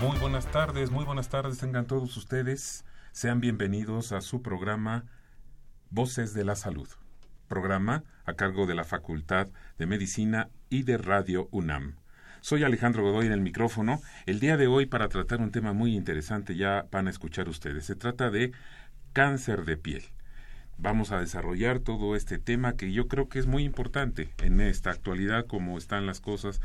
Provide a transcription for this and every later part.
Muy buenas tardes, muy buenas tardes tengan todos ustedes. Sean bienvenidos a su programa Voces de la Salud, programa a cargo de la Facultad de Medicina y de Radio UNAM. Soy Alejandro Godoy en el micrófono. El día de hoy para tratar un tema muy interesante ya van a escuchar ustedes. Se trata de cáncer de piel. Vamos a desarrollar todo este tema que yo creo que es muy importante en esta actualidad como están las cosas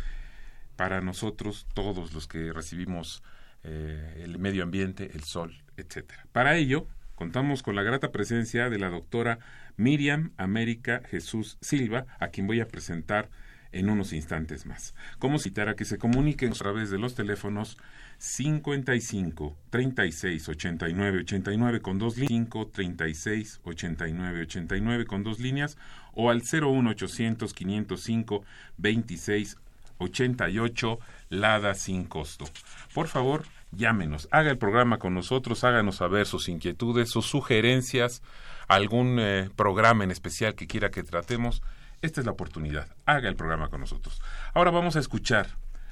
para nosotros todos los que recibimos eh, el medio ambiente, el sol, etcétera. Para ello, contamos con la grata presencia de la doctora Miriam América Jesús Silva, a quien voy a presentar en unos instantes más. ¿Cómo citar a que se comuniquen a través de los teléfonos 55 36 89 89 con dos líneas, 5 36 89 89 con dos líneas o al 01 800 505 26 88 Lada sin costo. Por favor, llámenos, haga el programa con nosotros, háganos saber sus inquietudes, sus sugerencias, algún eh, programa en especial que quiera que tratemos. Esta es la oportunidad, haga el programa con nosotros. Ahora vamos a escuchar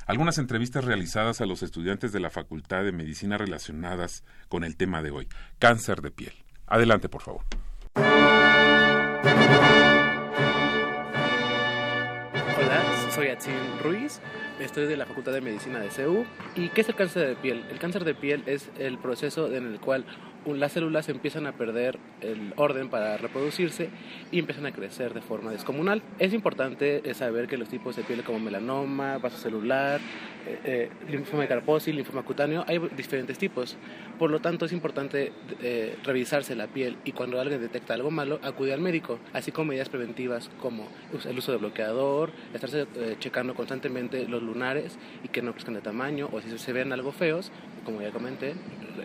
algunas entrevistas realizadas a los estudiantes de la Facultad de Medicina relacionadas con el tema de hoy, cáncer de piel. Adelante, por favor. Soy Atzin Ruiz, estoy de la Facultad de Medicina de CEU. ¿Y qué es el cáncer de piel? El cáncer de piel es el proceso en el cual las células empiezan a perder el orden para reproducirse y empiezan a crecer de forma descomunal. Es importante saber que los tipos de piel como melanoma, vasocelular, eh, eh, linfoma carpósil, linfoma cutáneo, hay diferentes tipos. Por lo tanto, es importante eh, revisarse la piel y cuando alguien detecta algo malo, acudir al médico, así como medidas preventivas como el uso de bloqueador, estarse eh, checando constantemente los lunares y que no crezcan de tamaño o si se ven algo feos, como ya comenté,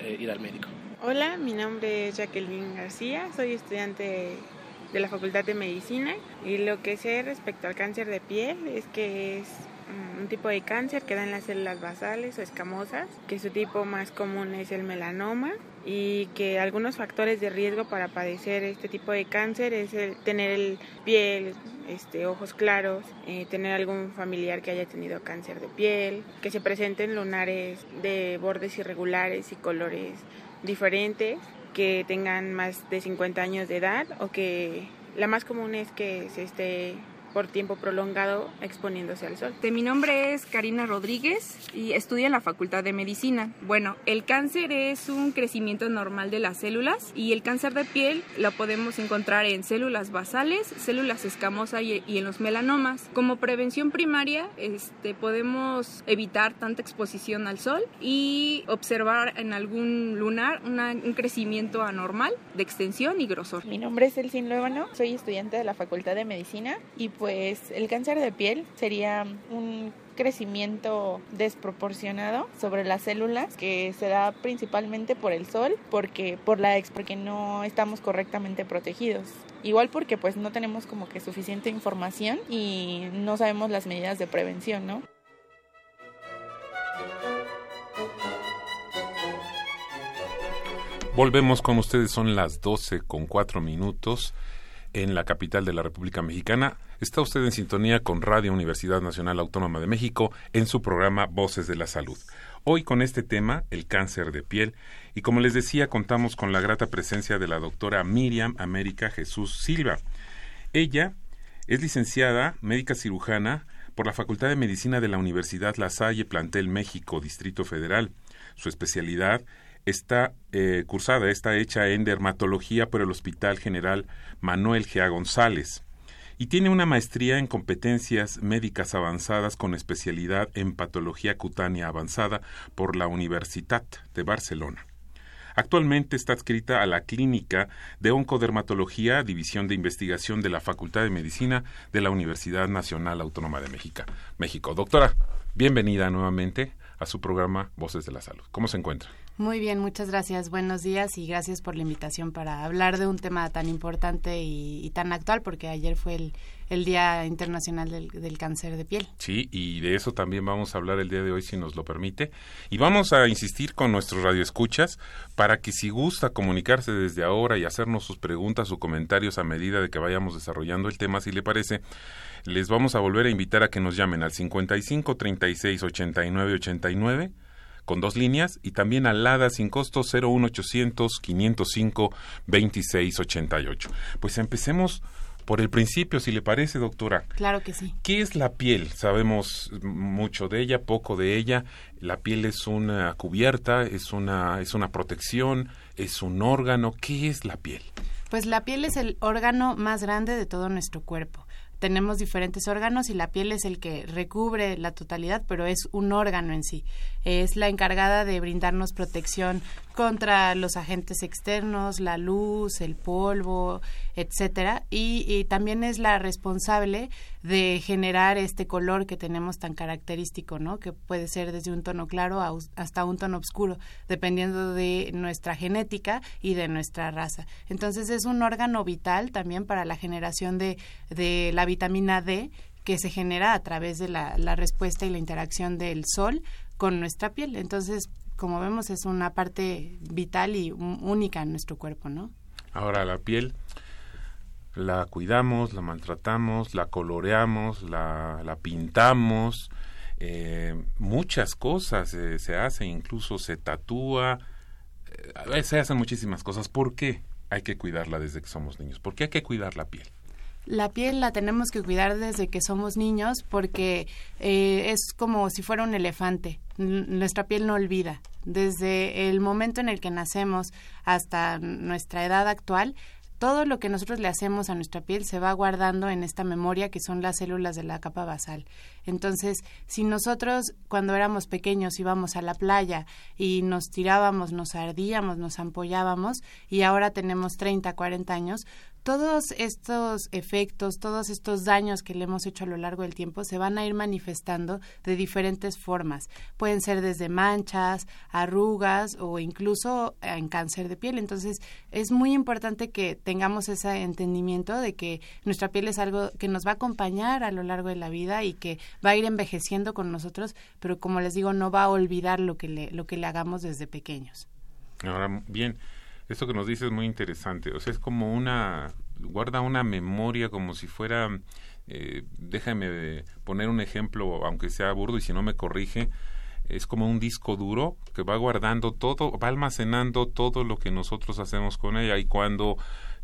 eh, ir al médico. Hola, mi nombre es Jacqueline García, soy estudiante de la Facultad de Medicina y lo que sé respecto al cáncer de piel es que es mm, un tipo de cáncer que da en las células basales o escamosas, que su tipo más común es el melanoma y que algunos factores de riesgo para padecer este tipo de cáncer es el tener el piel, este, ojos claros, eh, tener algún familiar que haya tenido cáncer de piel, que se presenten lunares de bordes irregulares y colores diferentes, que tengan más de 50 años de edad o que la más común es que se esté por tiempo prolongado exponiéndose al sol. De mi nombre es Karina Rodríguez y estudio en la Facultad de Medicina. Bueno, el cáncer es un crecimiento normal de las células y el cáncer de piel lo podemos encontrar en células basales, células escamosas y, y en los melanomas. Como prevención primaria, este, podemos evitar tanta exposición al sol y observar en algún lunar una, un crecimiento anormal de extensión y grosor. Mi nombre es Elsin Luébano, soy estudiante de la Facultad de Medicina y pues el cáncer de piel sería un crecimiento desproporcionado sobre las células que se da principalmente por el sol porque por la porque no estamos correctamente protegidos. Igual porque pues no tenemos como que suficiente información y no sabemos las medidas de prevención no Volvemos con ustedes, son las 12 con 4 minutos en la capital de la República Mexicana. Está usted en sintonía con Radio Universidad Nacional Autónoma de México en su programa Voces de la Salud. Hoy con este tema, el cáncer de piel, y como les decía, contamos con la grata presencia de la doctora Miriam América Jesús Silva. Ella es licenciada médica cirujana por la Facultad de Medicina de la Universidad La Salle, Plantel México, Distrito Federal. Su especialidad está eh, cursada, está hecha en dermatología por el Hospital General Manuel G. González y tiene una maestría en competencias médicas avanzadas con especialidad en patología cutánea avanzada por la Universitat de Barcelona. Actualmente está adscrita a la Clínica de Oncodermatología, División de Investigación de la Facultad de Medicina de la Universidad Nacional Autónoma de México. México. Doctora, bienvenida nuevamente a su programa Voces de la Salud. ¿Cómo se encuentra? Muy bien, muchas gracias. Buenos días y gracias por la invitación para hablar de un tema tan importante y, tan actual, porque ayer fue el, Día Internacional del, Cáncer de Piel. Sí, y de eso también vamos a hablar el día de hoy, si nos lo permite. Y vamos a insistir con nuestros radioescuchas para que si gusta comunicarse desde ahora y hacernos sus preguntas o comentarios a medida de que vayamos desarrollando el tema, si le parece, les vamos a volver a invitar a que nos llamen al 55 36 89 89 con dos líneas y también alada sin costo 01800 505 2688. Pues empecemos por el principio, si le parece, doctora. Claro que sí. ¿Qué es la piel? Sabemos mucho de ella, poco de ella. La piel es una cubierta, es una, es una protección, es un órgano. ¿Qué es la piel? Pues la piel es el órgano más grande de todo nuestro cuerpo tenemos diferentes órganos y la piel es el que recubre la totalidad, pero es un órgano en sí. Es la encargada de brindarnos protección contra los agentes externos, la luz, el polvo, etcétera, y, también es la responsable de generar este color que tenemos tan característico, ¿no? Que puede ser desde un tono claro hasta un tono oscuro, dependiendo de nuestra genética y de nuestra raza. Entonces es un órgano vital también para la generación de, de la vitamina D que se genera a través de la respuesta y la interacción del sol con nuestra piel. Entonces, como vemos, es una parte vital y única en nuestro cuerpo, ¿no? Ahora, la piel la cuidamos, la maltratamos, la coloreamos, la, pintamos, eh, muchas cosas eh, se hacen, incluso se tatúa, eh, se hacen muchísimas cosas. ¿Por qué hay que cuidarla desde que somos niños? ¿Por qué hay que cuidar la piel? La piel la tenemos que cuidar desde que somos niños porque es como si fuera un elefante. nuestra piel no olvida. Desde el momento en el que nacemos hasta nuestra edad actual, todo lo que nosotros le hacemos a nuestra piel se va guardando en esta memoria que son las células de la capa basal. Entonces, si nosotros cuando éramos pequeños íbamos a la playa y nos tirábamos, nos ardíamos, nos ampollábamos y ahora tenemos 30, 40 años, todos estos efectos, todos estos daños que le hemos hecho a lo largo del tiempo se van a ir manifestando de diferentes formas. Pueden ser desde manchas, arrugas o incluso en cáncer de piel. Entonces es muy importante que tengamos ese entendimiento de que nuestra piel es algo que nos va a acompañar a lo largo de la vida y que va a ir envejeciendo con nosotros, pero como les digo, no va a olvidar lo que le, lo que le hagamos desde pequeños. Ahora, bien, esto que nos dice es muy interesante. O sea, es como una, guarda una memoria como si fuera, eh, déjame poner un ejemplo, aunque sea burdo y si no me corrige, es como un disco duro que va guardando todo, va almacenando todo lo que nosotros hacemos con ella y cuando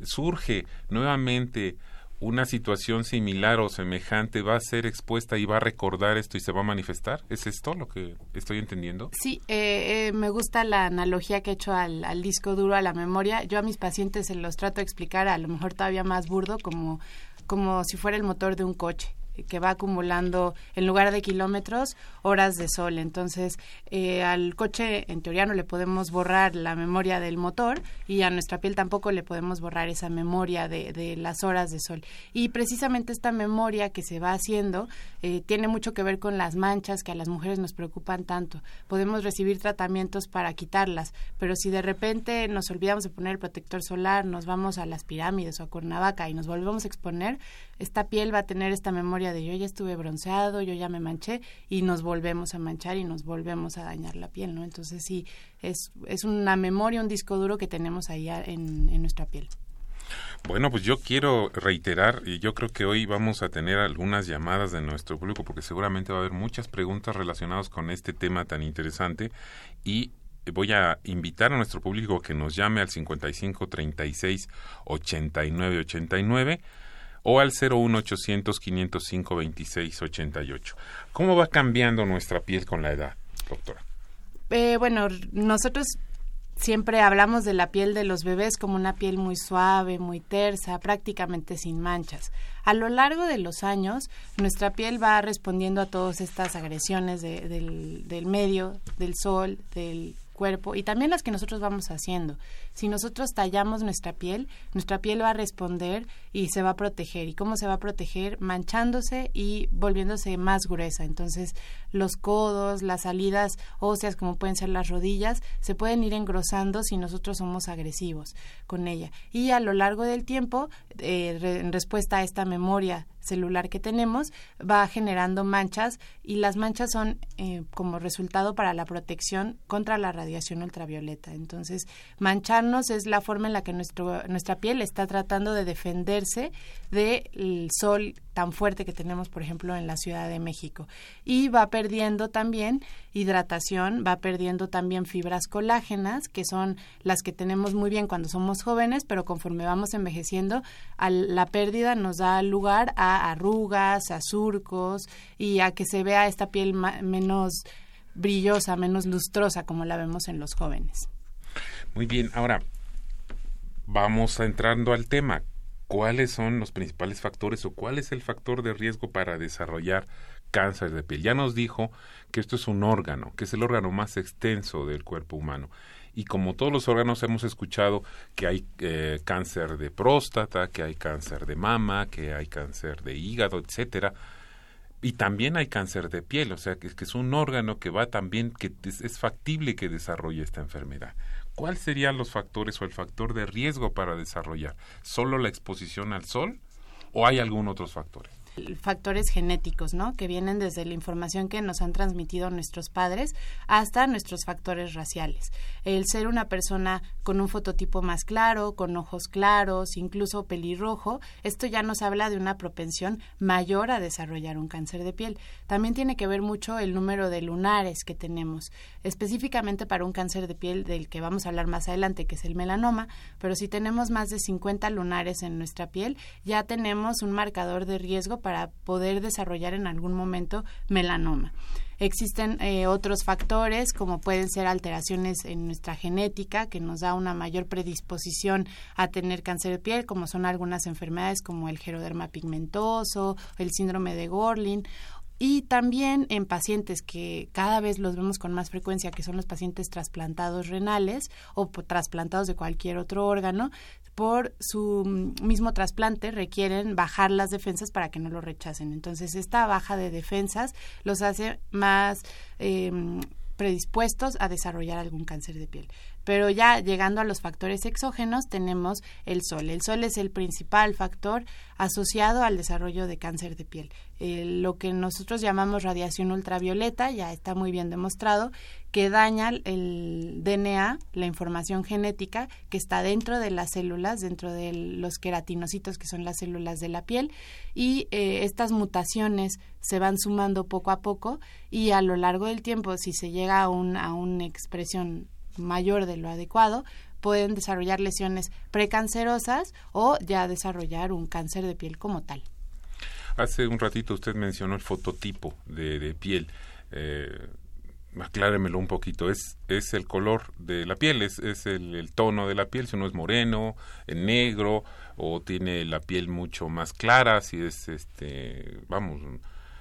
surge nuevamente una situación similar o semejante va a ser expuesta y va a recordar esto y se va a manifestar? ¿Es esto lo que estoy entendiendo? Sí, eh, eh, me gusta la analogía que he hecho al, disco duro, a la memoria. Yo a mis pacientes se los trato de explicar, a lo mejor todavía más burdo, como, como si fuera el motor de un coche que va acumulando, en lugar de kilómetros, horas de sol. Entonces, eh, al coche, en teoría, no le podemos borrar la memoria del motor y a nuestra piel tampoco le podemos borrar esa memoria de, de las horas de sol. Y precisamente esta memoria que se va haciendo eh, tiene mucho que ver con las manchas que a las mujeres nos preocupan tanto. Podemos recibir tratamientos para quitarlas, pero si de repente nos olvidamos de poner el protector solar, nos vamos a las pirámides o a Cuernavaca y nos volvemos a exponer, esta piel va a tener esta memoria de yo ya estuve bronceado, yo ya me manché y nos volvemos a manchar y nos volvemos a dañar la piel, ¿no? Entonces sí, es, es una memoria, un disco duro que tenemos ahí en, nuestra piel. Bueno, pues yo quiero reiterar, y yo creo que hoy vamos a tener algunas llamadas de nuestro público, porque seguramente va a haber muchas preguntas relacionadas con este tema tan interesante, y voy a invitar a nuestro público que nos llame al 55 36 89 89 o al 01800 505 2688. ¿Cómo va cambiando nuestra piel con la edad, doctora? Eh, bueno, nosotros siempre hablamos de la piel de los bebés como una piel muy suave, muy tersa, prácticamente sin manchas. A lo largo de los años, nuestra piel va respondiendo a todas estas agresiones del, del medio, del sol, del cuerpo y también las que nosotros vamos haciendo. Si nosotros tallamos nuestra piel, nuestra piel va a responder y se va a proteger. ¿Y cómo se va a proteger? Manchándose y volviéndose más gruesa. Entonces, los codos, las salidas óseas, como pueden ser las rodillas, se pueden ir engrosando si nosotros somos agresivos con ella. Y a lo largo del tiempo, eh, en respuesta a esta memoria celular que tenemos va generando manchas y las manchas son eh, como resultado para la protección contra la radiación ultravioleta. Entonces, mancharnos es la forma en la que nuestro, nuestra piel está tratando de defenderse del sol tan fuerte que tenemos, por ejemplo, en la Ciudad de México. Y va perdiendo también hidratación, va perdiendo también fibras colágenas, que son las que tenemos muy bien cuando somos jóvenes, pero conforme vamos envejeciendo, la pérdida nos da lugar a arrugas, a surcos y a que se vea esta piel menos brillosa, menos lustrosa como la vemos en los jóvenes. Muy bien, ahora vamos entrando al tema cuáles son los principales factores o cuál es el factor de riesgo para desarrollar cáncer de piel. Ya nos dijo que esto es un órgano, que es el órgano más extenso del cuerpo humano. Y como todos los órganos hemos escuchado que hay eh, cáncer de próstata, que hay cáncer de mama, que hay cáncer de hígado, etcétera. Y también hay cáncer de piel, o sea que, que es un órgano que va también, que es factible que desarrolle esta enfermedad. ¿Cuáles serían los factores o el factor de riesgo para desarrollar? ¿Solo la exposición al sol o hay algún otros factores? Factores genéticos, ¿no? Que vienen desde la información que nos han transmitido nuestros padres hasta nuestros factores raciales. El ser una persona con un fototipo más claro, con ojos claros, incluso pelirrojo, esto ya nos habla de una propensión mayor a desarrollar un cáncer de piel. También tiene que ver mucho el número de lunares que tenemos, específicamente para un cáncer de piel del que vamos a hablar más adelante, que es el melanoma, pero si tenemos más de 50 lunares en nuestra piel, ya tenemos un marcador de riesgo para poder desarrollar en algún momento melanoma. Existen eh, otros factores como pueden ser alteraciones en nuestra genética que nos da una mayor predisposición a tener cáncer de piel, como son algunas enfermedades como el geroderma pigmentoso, el síndrome de Gorlin y también en pacientes que cada vez los vemos con más frecuencia, que son los pacientes trasplantados renales o trasplantados de cualquier otro órgano, por su mismo trasplante requieren bajar las defensas para que no lo rechacen. Entonces, esta baja de defensas los hace más em, predispuestos a desarrollar algún cáncer de piel. Pero ya llegando a los factores exógenos tenemos el sol. El sol es el principal factor asociado al desarrollo de cáncer de piel. lo que nosotros llamamos radiación ultravioleta ya está muy bien demostrado que daña el DNA, la información genética que está dentro de las células, dentro de los queratinocitos que son las células de la piel y eh, estas mutaciones se van sumando poco a poco y a lo largo del tiempo si se llega a, un, a una expresión mayor de lo adecuado, pueden desarrollar lesiones precancerosas o ya desarrollar un cáncer de piel como tal. Hace un ratito usted mencionó el fototipo de, piel. Eh, acláremelo un poquito. Es, es el color de la piel, es, es el, tono de la piel, si uno es moreno, negro, o tiene la piel mucho más clara, si es este, vamos,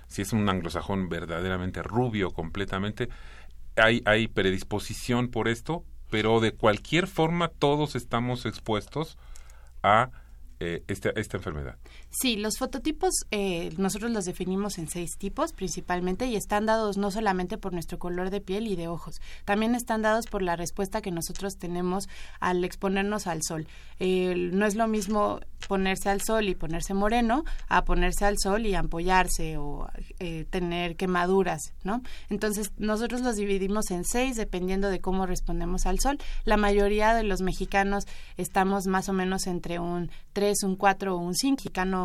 si es un anglosajón verdaderamente rubio completamente hay, hay predisposición por esto, pero de cualquier forma todos estamos expuestos a eh, esta, esta enfermedad. Sí, los fototipos eh, nosotros los definimos en seis tipos principalmente y están dados no solamente por nuestro color de piel y de ojos, también están dados por la respuesta que nosotros tenemos al exponernos al sol. no es lo mismo ponerse al sol y ponerse moreno a ponerse al sol y ampollarse o eh, tener quemaduras, ¿no? Entonces nosotros los dividimos en seis dependiendo de cómo respondemos al sol. La mayoría de los mexicanos estamos más o menos entre un 3, un 4 o un 5 mexicano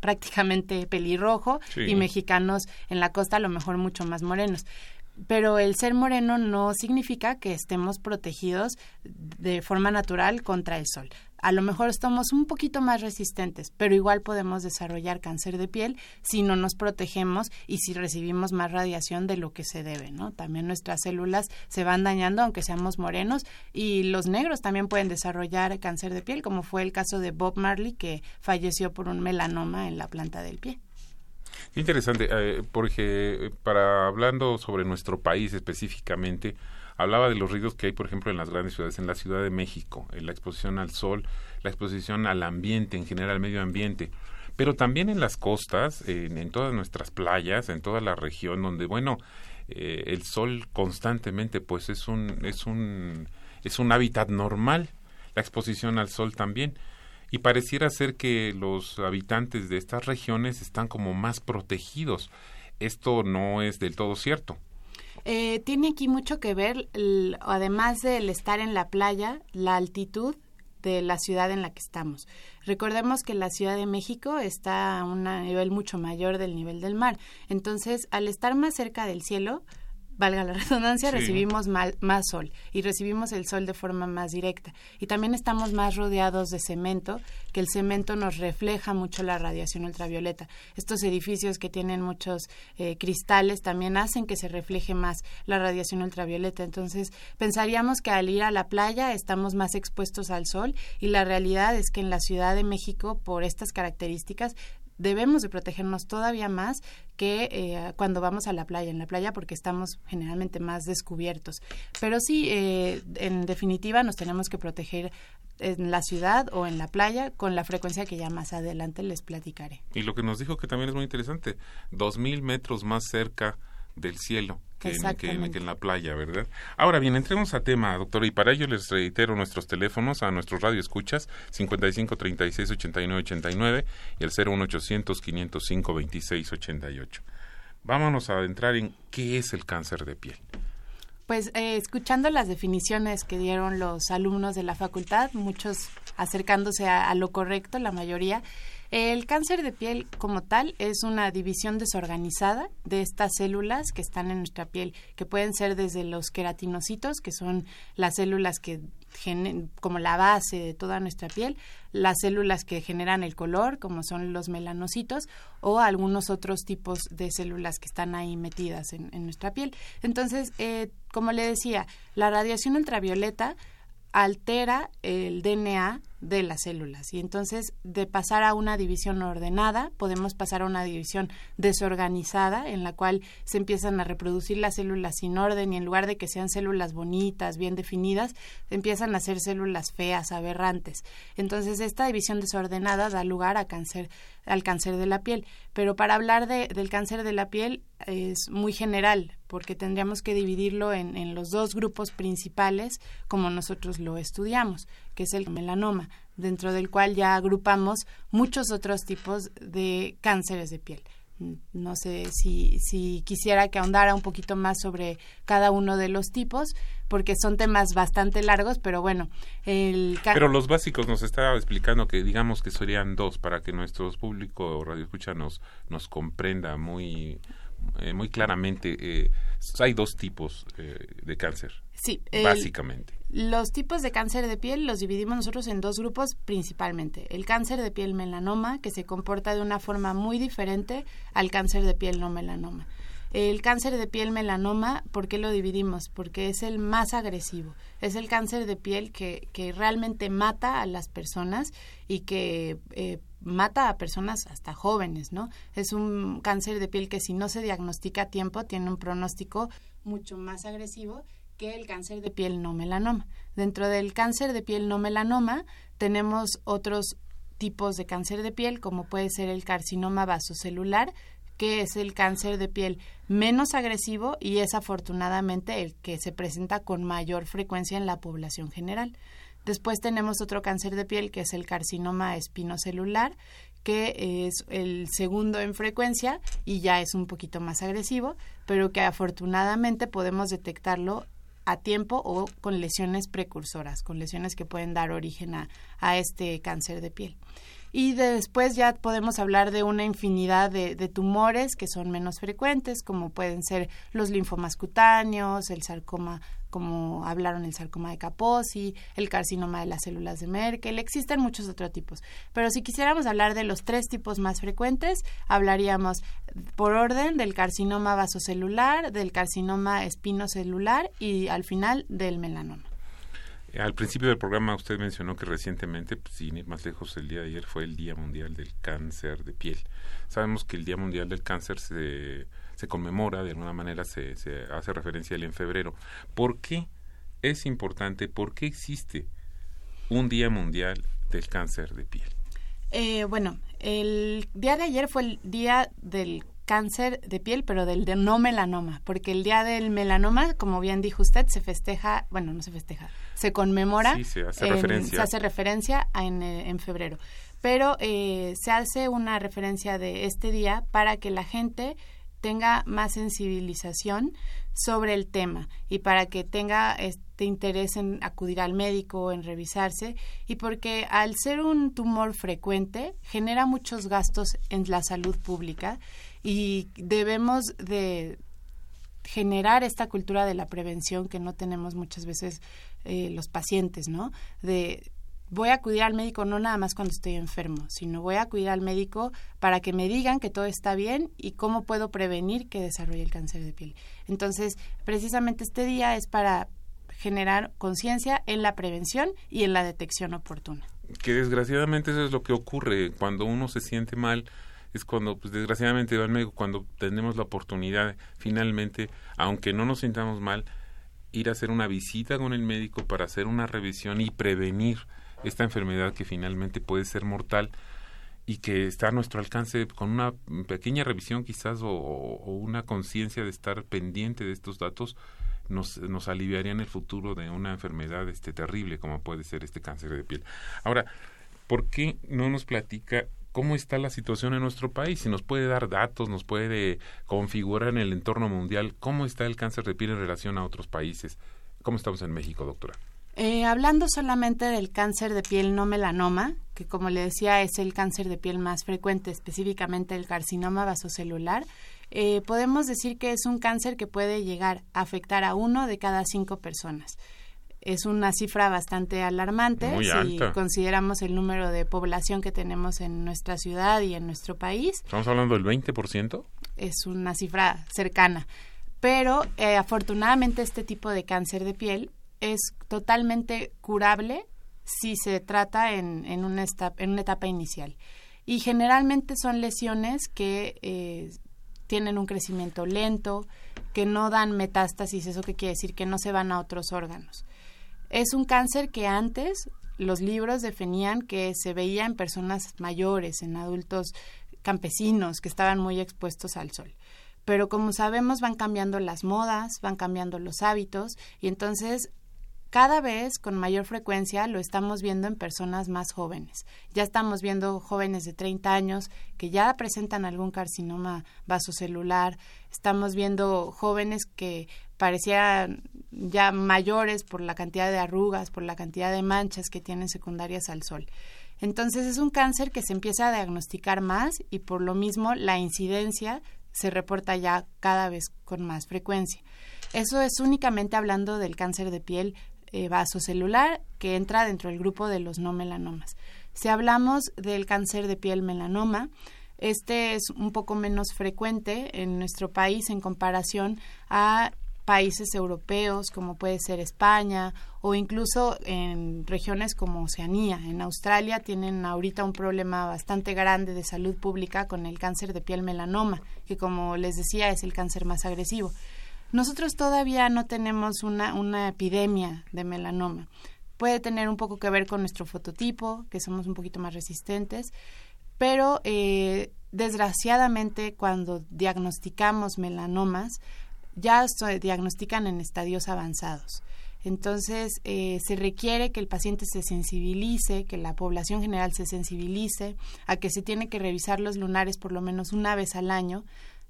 prácticamente pelirrojo y mexicanos en la costa a lo mejor mucho más morenos pero el ser moreno no significa que estemos protegidos de forma natural contra el sol. A lo mejor estamos un poquito más resistentes, pero igual podemos desarrollar cáncer de piel si no nos protegemos y si recibimos más radiación de lo que se debe, ¿no? También nuestras células se van dañando aunque seamos morenos y los negros también pueden desarrollar cáncer de piel, como fue el caso de Bob Marley que falleció por un melanoma en la planta del pie. Interesante, eh, porque para hablando sobre nuestro país específicamente, hablaba de los riesgos que hay, por ejemplo, en las grandes ciudades, en la Ciudad de México, en la exposición al sol, la exposición al ambiente, en general al medio ambiente, pero también en las costas, en, todas nuestras playas, en toda la región, donde, bueno, eh, el sol constantemente, pues es un, es un, es un hábitat normal, la exposición al sol también. Y pareciera ser que los habitantes de estas regiones están como más protegidos. Esto no es del todo cierto. Eh, tiene aquí mucho que ver, además del estar en la playa, la altitud de la ciudad en la que estamos. Recordemos que la Ciudad de México está a un nivel mucho mayor del nivel del mar. Entonces, al estar más cerca del cielo, valga la redundancia, recibimos más sol y recibimos el sol de forma más directa. Y también estamos más rodeados de cemento, que el cemento nos refleja mucho la radiación ultravioleta. Estos edificios que tienen muchos eh, cristales también hacen que se refleje más la radiación ultravioleta. Entonces, pensaríamos que al ir a la playa estamos más expuestos al sol y la realidad es que en la Ciudad de México, por estas características, debemos de protegernos todavía más que eh, cuando vamos a la playa, en la playa porque estamos generalmente más descubiertos. Pero sí, eh, en definitiva, nos tenemos que proteger en la ciudad o en la playa con la frecuencia que ya más adelante les platicaré. Y lo que nos dijo que también es muy interesante, dos mil metros más cerca del cielo que en, que, en, la playa, ¿verdad? Ahora bien, entremos a tema, doctor, y para ello les reitero nuestros teléfonos a nuestros radioescuchas 55 36 89 89 y el 01800 505 26 88. Vámonos a adentrar en qué es el cáncer de piel. Pues eh, escuchando las definiciones que dieron los alumnos de la facultad, muchos acercándose a lo correcto, la mayoría, el cáncer de piel como tal es una división desorganizada de estas células que están en nuestra piel, que pueden ser desde los queratinocitos, que son las células que como la base de toda nuestra piel, las células que generan el color, como son los melanocitos, o algunos otros tipos de células que están ahí metidas en, nuestra piel. Entonces, eh, como le decía, la radiación ultravioleta altera el DNA de las células y entonces de pasar a una división ordenada podemos pasar a una división desorganizada en la cual se empiezan a reproducir las células sin orden y en lugar de que sean células bonitas, bien definidas, empiezan a ser células feas, aberrantes. Entonces esta división desordenada da lugar al cáncer de la piel. Pero para hablar de, del cáncer de la piel es muy general, porque tendríamos que dividirlo en, en los dos grupos principales como nosotros lo estudiamos, que es el melanoma, dentro del cual ya agrupamos muchos otros tipos de cánceres de piel. No sé si, si quisiera que ahondara un poquito más sobre cada uno de los tipos, porque son temas bastante largos, pero bueno. El pero los básicos nos está explicando que digamos que serían dos para que nuestro público radio escucha nos, nos comprenda muy, eh, muy claramente. Eh, hay dos tipos eh, de cáncer. Sí. básicamente. Los tipos de cáncer de piel los dividimos nosotros en dos grupos principalmente. El cáncer de piel melanoma, que se comporta de una forma muy diferente al cáncer de piel no melanoma. El cáncer de piel melanoma, ¿por qué lo dividimos? Porque es el más agresivo. Es el cáncer de piel que, que realmente mata a las personas y que eh, mata a personas hasta jóvenes, ¿no? Es un cáncer de piel que si no se diagnostica a tiempo tiene un pronóstico mucho más agresivo que el cáncer de piel no melanoma. Dentro del cáncer de piel no melanoma tenemos otros tipos de cáncer de piel, como puede ser el carcinoma vasocelular, que es el cáncer de piel menos agresivo y es afortunadamente el que se presenta con mayor frecuencia en la población general. Después tenemos otro cáncer de piel que es el carcinoma espinocelular, que es el segundo en frecuencia y ya es un poquito más agresivo, pero que afortunadamente podemos detectarlo a tiempo o con lesiones precursoras, con lesiones que pueden dar origen a, a este cáncer de piel. Y después ya podemos hablar de una infinidad de, de, tumores que son menos frecuentes, como pueden ser los linfomas cutáneos, el sarcoma como hablaron el sarcoma de Kaposi, el carcinoma de las células de Merkel, existen muchos otros tipos. Pero si quisiéramos hablar de los tres tipos más frecuentes, hablaríamos por orden del carcinoma vasocelular, del carcinoma espinocelular y al final del melanoma. Al principio del programa usted mencionó que recientemente, pues, sin ir más lejos, el día de ayer fue el Día Mundial del Cáncer de Piel. Sabemos que el Día Mundial del Cáncer se, se conmemora, de alguna manera se, se hace referencia a él en febrero. ¿Por qué es importante, por qué existe un Día Mundial del Cáncer de Piel? Eh, bueno, el día de ayer fue el Día del cáncer de piel, pero del de no melanoma, porque el día del melanoma, como bien dijo usted, se festeja, bueno, no se festeja, se conmemora, Sí, se hace en, referencia. se hace referencia a en, eh, en febrero, pero eh, se hace una referencia de este día para que la gente tenga más sensibilización sobre el tema y para que tenga este interés en acudir al médico, en revisarse y porque al ser un tumor frecuente genera muchos gastos en la salud pública y debemos de generar esta cultura de la prevención que no tenemos muchas veces eh, los pacientes, ¿no? De voy a acudir al médico no nada más cuando estoy enfermo, sino voy a acudir al médico para que me digan que todo está bien y cómo puedo prevenir que desarrolle el cáncer de piel. Entonces, precisamente este día es para generar conciencia en la prevención y en la detección oportuna. que desgraciadamente eso es lo que ocurre cuando uno se siente mal es cuando pues desgraciadamente al médico cuando tenemos la oportunidad finalmente aunque no nos sintamos mal ir a hacer una visita con el médico para hacer una revisión y prevenir esta enfermedad que finalmente puede ser mortal y que está a nuestro alcance con una pequeña revisión quizás o, una conciencia de estar pendiente de estos datos nos, nos aliviaría en el futuro de una enfermedad este terrible como puede ser este cáncer de piel. Ahora, ¿por qué no nos platica cómo está la situación en nuestro país? Si nos puede dar datos, nos puede configurar en el entorno mundial cómo está el cáncer de piel en relación a otros países. ¿Cómo estamos en México, doctora? Eh, hablando solamente del cáncer de piel no melanoma, que como le decía es el cáncer de piel más frecuente, específicamente el carcinoma vasocelular, eh, podemos decir que es un cáncer que puede llegar a afectar a uno de cada cinco personas. Es una cifra bastante alarmante Muy si alta. consideramos el número de población que tenemos en nuestra ciudad y en nuestro país ¿Estamos hablando del 20%? es una cifra cercana. Pero eh, afortunadamente este tipo de cáncer de piel es totalmente curable si se trata en, en, una, esta- en una etapa inicial. Y generalmente son lesiones que eh, tienen un crecimiento lento, que no dan metástasis, eso que quiere decir que no se van a otros órganos. Es un cáncer que antes los libros definían que se veía en personas mayores, en adultos campesinos que estaban muy expuestos al sol. Pero como sabemos van cambiando las modas, van cambiando los hábitos y entonces cada vez con mayor frecuencia lo estamos viendo en personas más jóvenes. Ya estamos viendo jóvenes de 30 años que ya presentan algún carcinoma vasocelular, estamos viendo jóvenes que parecían ya mayores por la cantidad de arrugas, por la cantidad de manchas que tienen secundarias al sol. Entonces es un cáncer que se empieza a diagnosticar más y por lo mismo la incidencia se reporta ya cada vez con más frecuencia. Eso es únicamente hablando del cáncer de piel eh, vasocelular que entra dentro del grupo de los no melanomas. Si hablamos del cáncer de piel melanoma, este es un poco menos frecuente en nuestro país en comparación a países europeos como puede ser España o incluso en regiones como Oceanía. En Australia tienen ahorita un problema bastante grande de salud pública con el cáncer de piel melanoma, que como les decía es el cáncer más agresivo. Nosotros todavía no tenemos una, una epidemia de melanoma. Puede tener un poco que ver con nuestro fototipo, que somos un poquito más resistentes, pero eh, desgraciadamente cuando diagnosticamos melanomas, ya se diagnostican en estadios avanzados. Entonces, eh, se requiere que el paciente se sensibilice, que la población general se sensibilice a que se tiene que revisar los lunares por lo menos una vez al año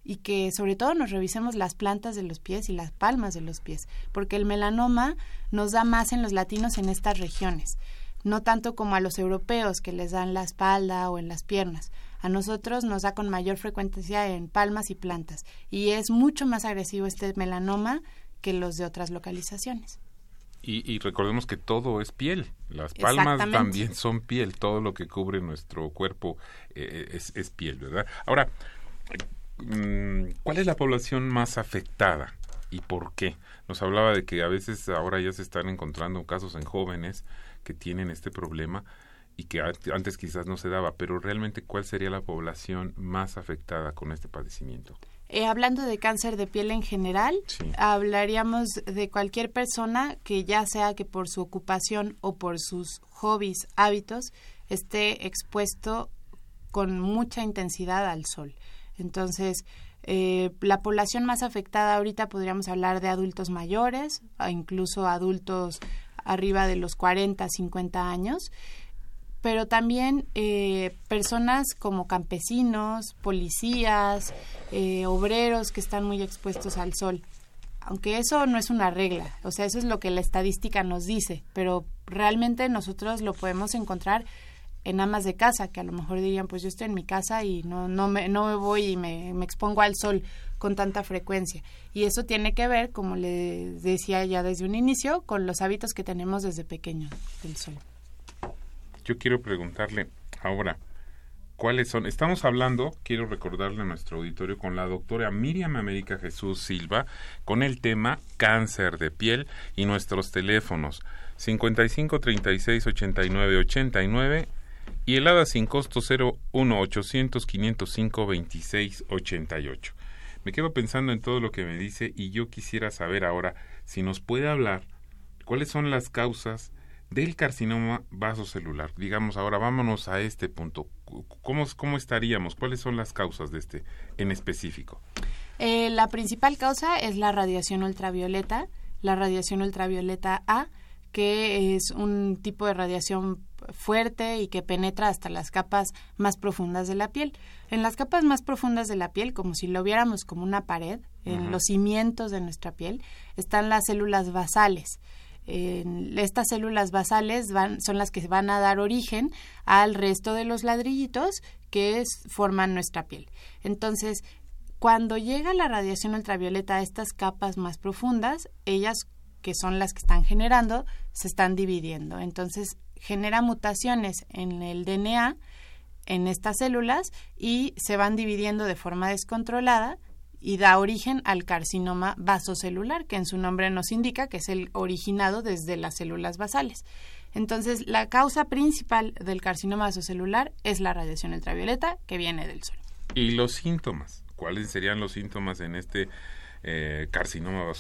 y que sobre todo nos revisemos las plantas de los pies y las palmas de los pies, porque el melanoma nos da más en los latinos en estas regiones, no tanto como a los europeos que les dan la espalda o en las piernas. A nosotros nos da con mayor frecuencia en palmas y plantas y es mucho más agresivo este melanoma que los de otras localizaciones. Y, recordemos que todo es piel. Las palmas también son piel. Todo lo que cubre nuestro cuerpo eh, es, es, piel, ¿verdad? Ahora, ¿cuál es la población más afectada y por qué? Nos hablaba de que a veces ahora ya se están encontrando casos en jóvenes que tienen este problema y que antes quizás no se daba, pero realmente cuál sería la población más afectada con este padecimiento? Eh, hablando de cáncer de piel en general, hablaríamos de cualquier persona que ya sea que por su ocupación o por sus hobbies, hábitos, esté expuesto con mucha intensidad al sol. Entonces, eh, la población más afectada ahorita podríamos hablar de adultos mayores, incluso adultos arriba de los 40, 50 años pero también eh, personas como campesinos, policías, eh, obreros que están muy expuestos al sol. Aunque eso no es una regla, o sea, eso es lo que la estadística nos dice, pero realmente nosotros lo podemos encontrar en amas de casa, que a lo mejor dirían, pues yo estoy en mi casa y no, no, me, no me voy y me, expongo al sol con tanta frecuencia. Y eso tiene que ver, como le decía ya desde un inicio, con los hábitos que tenemos desde pequeño del sol yo quiero preguntarle ahora, ¿cuáles son? Estamos hablando, quiero recordarle a nuestro auditorio, con la doctora Miriam América Jesús Silva, con el tema cáncer de piel y nuestros teléfonos 55 36 89 89 y el ADA sin costo 01 800 505 26 88. Me quedo pensando en todo lo que me dice y yo quisiera saber ahora si nos puede hablar cuáles son las causas del carcinoma vasocelular. Digamos, ahora vámonos a este punto. ¿Cómo, cómo estaríamos? ¿Cuáles son las causas de este en específico? Eh, la principal causa es la radiación ultravioleta, la radiación ultravioleta A, que es un tipo de radiación fuerte y que penetra hasta las capas más profundas de la piel. En las capas más profundas de la piel, como si lo viéramos como una pared, en los cimientos de nuestra piel, están las células basales estas células basales van, son las que van a dar origen al resto de los ladrillitos que forman nuestra piel. Entonces, cuando llega la radiación ultravioleta a estas capas más profundas, ellas que son las que están generando, se están dividiendo. Entonces, genera mutaciones en el DNA, en estas células, y se van dividiendo de forma descontrolada y da origen al carcinoma vasocelular, que en su nombre nos indica que es el originado desde las células basales. Entonces, la causa principal del carcinoma vasocelular es la radiación ultravioleta que viene del sol. ¿Y los síntomas? ¿Cuáles serían los síntomas en este eh, carcinoma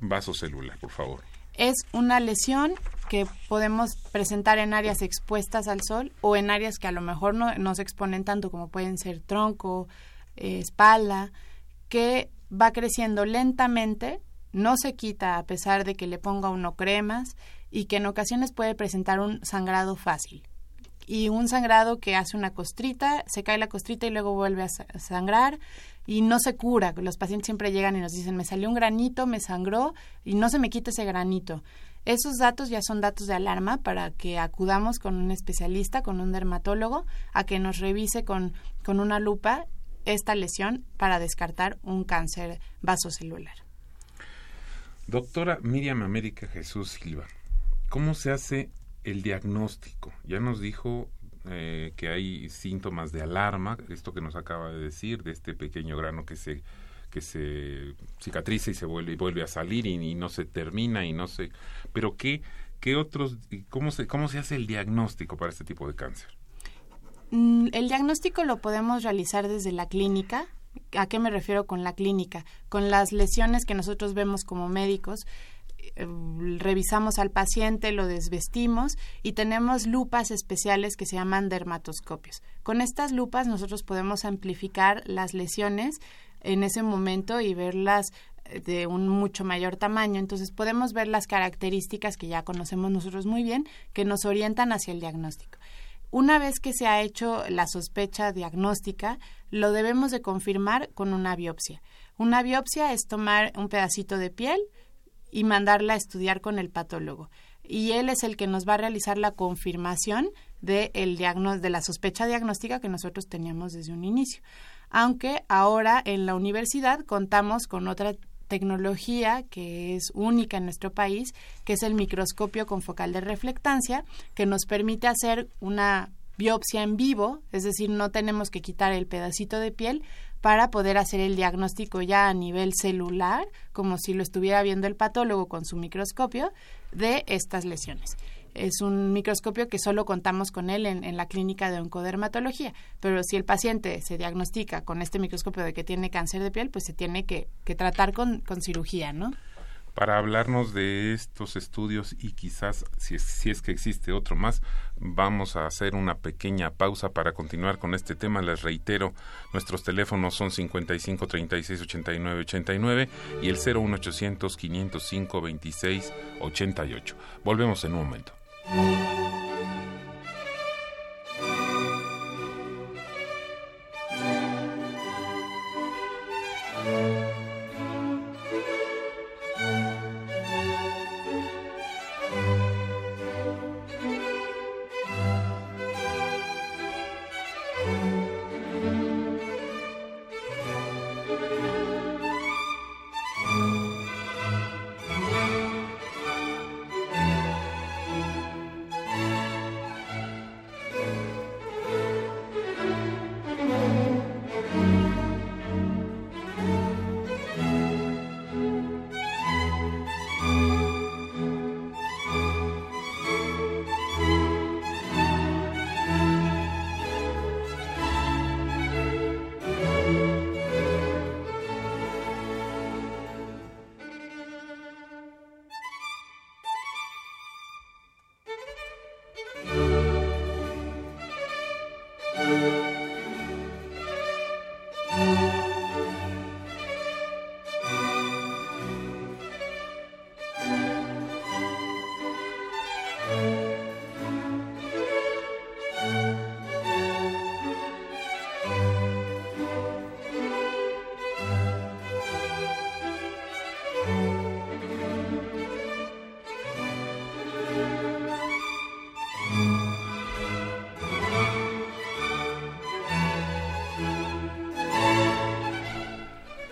vasocelular, por favor? Es una lesión que podemos presentar en áreas expuestas al sol o en áreas que a lo mejor no, se exponen tanto como pueden ser tronco, eh, espalda, que va creciendo lentamente, no se quita a pesar de que le ponga uno cremas y que en ocasiones puede presentar un sangrado fácil. Y un sangrado que hace una costrita, se cae la costrita y luego vuelve a sangrar y no se cura. Los pacientes siempre llegan y nos dicen, me salió un granito, me sangró y no se me quita ese granito. Esos datos ya son datos de alarma para que acudamos con un especialista, con un dermatólogo, a que nos revise con, con una lupa esta lesión para descartar un cáncer vasocelular. Doctora Miriam América Jesús Silva, ¿cómo se hace el diagnóstico? Ya nos dijo eh, que hay síntomas de alarma, esto que nos acaba de decir, de este pequeño grano que se que se cicatriza y se vuelve y vuelve a salir y, no se termina y no se pero qué qué otros cómo se cómo se hace el diagnóstico para este tipo de cáncer Mm, el diagnóstico lo podemos realizar desde la clínica. ¿A qué me refiero con la clínica? Con las lesiones que nosotros vemos como médicos. Eh, revisamos al paciente, lo desvestimos y tenemos lupas especiales que se llaman dermatoscopios. Con estas lupas nosotros podemos amplificar las lesiones en ese momento y verlas eh, de un mucho mayor tamaño. Entonces podemos ver las características que ya conocemos nosotros muy bien que nos orientan hacia el diagnóstico. Una vez que se ha hecho la sospecha diagnóstica, lo debemos de confirmar con una biopsia. Una biopsia es tomar un pedacito de piel y mandarla a estudiar con el patólogo. Y él es el que nos va a realizar la confirmación de, el de la sospecha diagnóstica que nosotros teníamos desde un inicio. Aunque ahora en la universidad contamos con otra tecnología que es única en nuestro país, que es el microscopio con focal de reflectancia, que nos permite hacer una biopsia en vivo, es decir, no tenemos que quitar el pedacito de piel para poder hacer el diagnóstico ya a nivel celular, como si lo estuviera viendo el patólogo con su microscopio, de estas lesiones es un microscopio que solo contamos con él en, la clínica de oncodermatología. Pero si el paciente se diagnostica con este microscopio de que tiene cáncer de piel, pues se tiene que, tratar con, cirugía, ¿no? Para hablarnos de estos estudios y quizás, si es, que existe otro más, vamos a hacer una pequeña pausa para continuar con este tema. Les reitero, nuestros teléfonos son 55 36 89 89 y el 01800 505 26 88. Volvemos en un momento.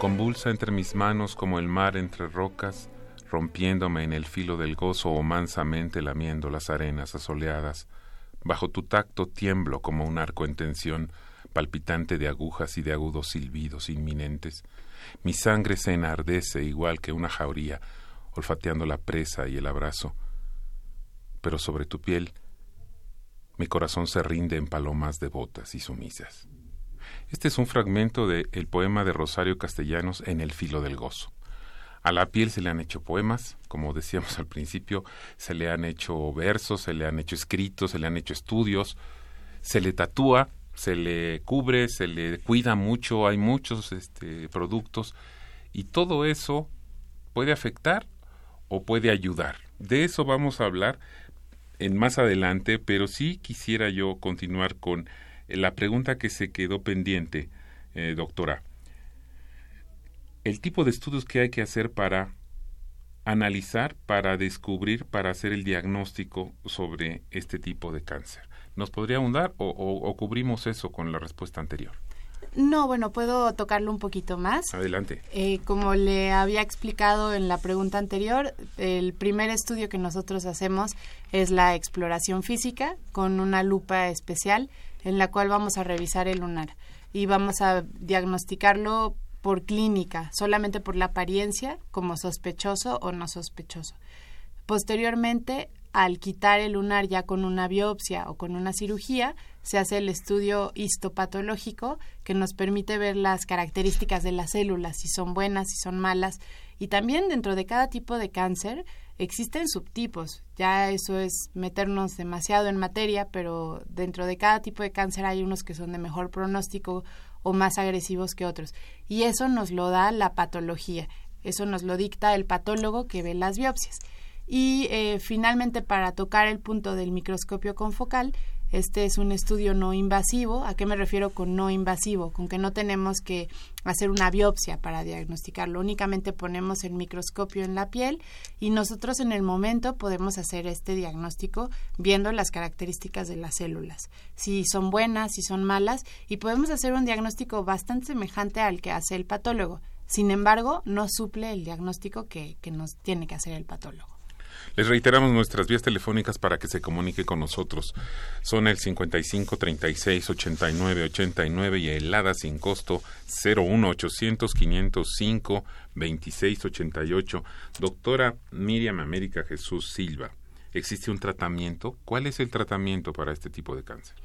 Convulsa entre mis manos como el mar entre rocas, rompiéndome en el filo del gozo o mansamente lamiendo las arenas asoleadas. Bajo tu tacto tiemblo como un arco en tensión, palpitante de agujas y de agudos silbidos inminentes. Mi sangre se enardece igual que una jauría, olfateando la presa y el abrazo. Pero sobre tu piel, mi corazón se rinde en palomas devotas y sumisas. Este es un fragmento del poema de Rosario Castellanos en El filo del gozo. A la piel se le han hecho poemas, como decíamos al principio, se le han hecho versos, se le han hecho escritos, se le han hecho estudios, se le tatúa, se le cubre, se le cuida mucho, hay muchos este, productos y todo eso puede afectar o puede ayudar. De eso vamos a hablar en más adelante, pero sí quisiera yo continuar con la pregunta que se quedó pendiente, eh, doctora. El tipo de estudios que hay que hacer para analizar, para descubrir, para hacer el diagnóstico sobre este tipo de cáncer. ¿Nos podría ahondar o, cubrimos eso con la respuesta anterior? No, bueno, puedo tocarlo un poquito más. Adelante. Eh, como le había explicado en la pregunta anterior, el primer estudio que nosotros hacemos es la exploración física con una lupa especial en la cual vamos a revisar el lunar y vamos a diagnosticarlo por clínica, solamente por la apariencia, como sospechoso o no sospechoso. Posteriormente, al quitar el lunar ya con una biopsia o con una cirugía, se hace el estudio histopatológico que nos permite ver las características de las células, si son buenas, si son malas, y también dentro de cada tipo de cáncer existen subtipos. Ya eso es meternos demasiado en materia, pero dentro de cada tipo de cáncer hay unos que son de mejor pronóstico o más agresivos que otros. Y eso nos lo da la patología. Eso nos lo dicta el patólogo que ve las biopsias. Y eh, finalmente, para tocar el punto del microscopio confocal, este es un estudio no invasivo. ¿A qué me refiero con no invasivo? Con que no tenemos que hacer una biopsia para diagnosticarlo. Únicamente ponemos el microscopio en la piel y nosotros en el momento podemos hacer este diagnóstico viendo las características de las células. Si son buenas, si son malas y podemos hacer un diagnóstico bastante semejante al que hace el patólogo Sin embargo, no suple el diagnóstico que, que nos tiene que hacer el patólogo. Les reiteramos nuestras vías telefónicas para que se comunique con nosotros. Son el 55 36 89 89 y el ADA sin costo 01 800 505 26 88. Doctora Miriam América Jesús Silva, ¿existe un tratamiento? ¿Cuál es el tratamiento para este tipo de cáncer?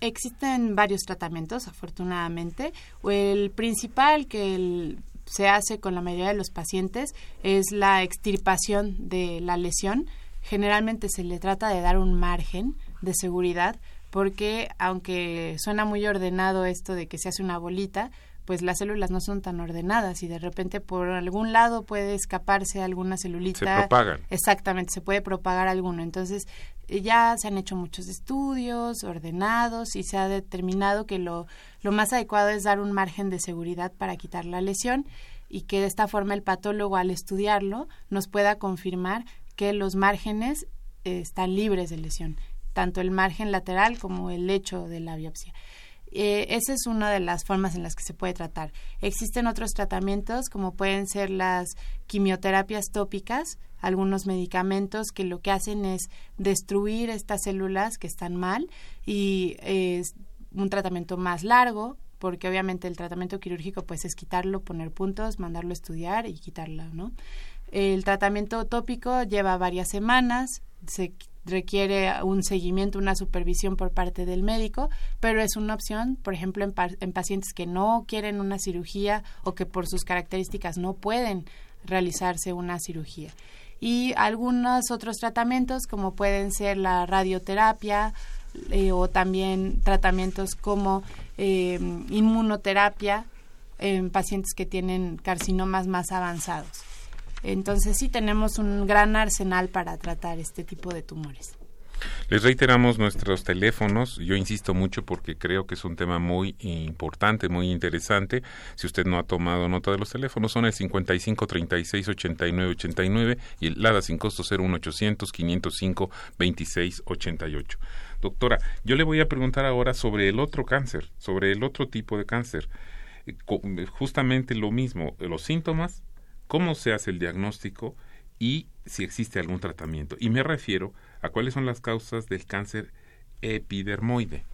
Existen varios tratamientos, afortunadamente. El principal que el se hace con la mayoría de los pacientes es la extirpación de la lesión. Generalmente se le trata de dar un margen de seguridad porque aunque suena muy ordenado esto de que se hace una bolita, pues las células no son tan ordenadas y de repente por algún lado puede escaparse alguna celulita. Se propagan. Exactamente, se puede propagar alguno. Entonces ya se han hecho muchos estudios ordenados y se ha determinado que lo, lo más adecuado es dar un margen de seguridad para quitar la lesión y que de esta forma el patólogo al estudiarlo nos pueda confirmar que los márgenes eh, están libres de lesión, tanto el margen lateral como el lecho de la biopsia. Eh, esa es una de las formas en las que se puede tratar. Existen otros tratamientos como pueden ser las quimioterapias tópicas, algunos medicamentos que lo que hacen es destruir estas células que están mal y es un tratamiento más largo porque obviamente el tratamiento quirúrgico pues es quitarlo, poner puntos, mandarlo a estudiar y quitarlo, ¿no? El tratamiento tópico lleva varias semanas, se requiere un seguimiento, una supervisión por parte del médico, pero es una opción, por ejemplo, en, en pacientes que no quieren una cirugía o que por sus características no pueden realizarse una cirugía y algunos otros tratamientos como pueden ser la radioterapia eh, o también tratamientos como eh, inmunoterapia en pacientes que tienen carcinomas más avanzados. Entonces sí tenemos un gran arsenal para tratar este tipo de tumores. Les reiteramos nuestros teléfonos. Yo insisto mucho porque creo que es un tema muy importante, muy interesante. Si usted no ha tomado nota de los teléfonos, son el 55 36 89 89 y el LADA sin costo 01800 505 26 88. Doctora, yo le voy a preguntar ahora sobre el otro cáncer, sobre el otro tipo de cáncer. Eh, justamente lo mismo, los síntomas, cómo se hace el diagnóstico y si existe algún tratamiento. Y me refiero a cuáles son las causas del cáncer epidermoide.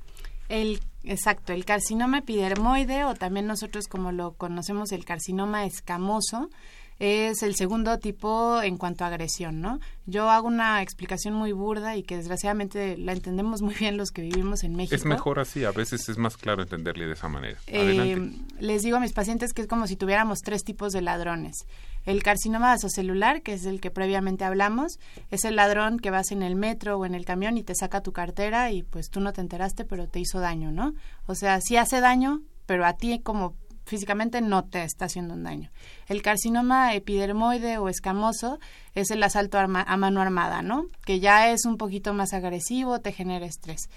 El, exacto, el carcinoma epidermoide o también nosotros como lo conocemos el carcinoma escamoso es el segundo tipo en cuanto a agresión, ¿no? Yo hago una explicación muy burda y que desgraciadamente la entendemos muy bien los que vivimos en México. Es mejor así, a veces es más claro entenderle de esa manera. Eh, les digo a mis pacientes que es como si tuviéramos tres tipos de ladrones. El carcinoma vasocelular, que es el que previamente hablamos, es el ladrón que vas en el metro o en el camión y te saca tu cartera y pues tú no te enteraste, pero te hizo daño, ¿no? O sea, sí hace daño, pero a ti como físicamente no te está haciendo un daño. El carcinoma epidermoide o escamoso es el asalto a mano armada, ¿no? Que ya es un poquito más agresivo, te genera estrés.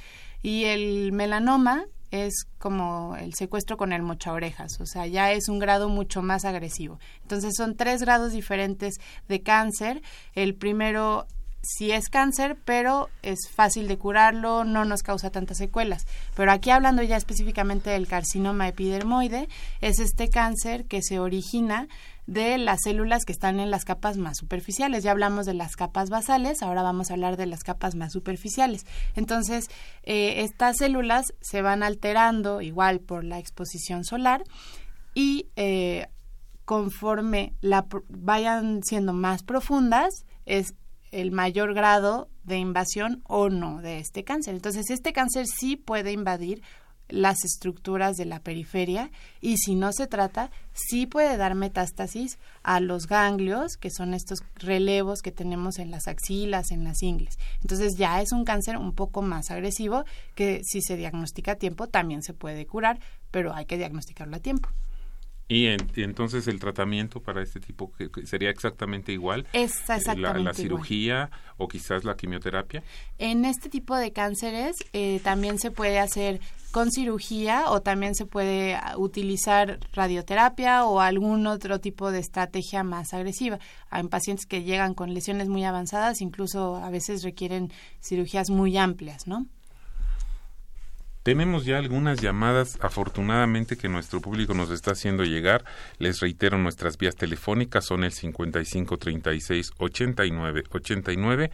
Y el melanoma es como el secuestro con el mocha orejas, o sea, ya es un grado mucho más agresivo. Entonces son tres grados diferentes de cáncer. El primero sí es cáncer, pero es fácil de curarlo, no nos causa tantas secuelas. Pero aquí hablando ya específicamente del carcinoma epidermoide, es este cáncer que se origina de las células que están en las capas más superficiales. Ya hablamos de las capas basales, ahora vamos a hablar de las capas más superficiales. Entonces, eh, estas células se van alterando igual por la exposición solar y eh, conforme la, vayan siendo más profundas, es el mayor grado de invasión o no de este cáncer. Entonces, este cáncer sí puede invadir las estructuras de la periferia y si no se trata, sí puede dar metástasis a los ganglios, que son estos relevos que tenemos en las axilas, en las ingles. Entonces ya es un cáncer un poco más agresivo que si se diagnostica a tiempo también se puede curar, pero hay que diagnosticarlo a tiempo. Y, entonces el tratamiento para este tipo que, sería exactamente igual. Es exactamente la, cirugía o quizás la quimioterapia. En este tipo de cánceres eh, también se puede hacer con cirugía o también se puede ah, utilizar radioterapia o algún otro tipo de estrategia más agresiva. Hay pacientes que llegan con lesiones muy avanzadas, incluso a veces requieren cirugías muy amplias, ¿no? Tenemos ya algunas llamadas, afortunadamente, que nuestro público nos está haciendo llegar. Les reitero, nuestras vías telefónicas son el 55 36 89 89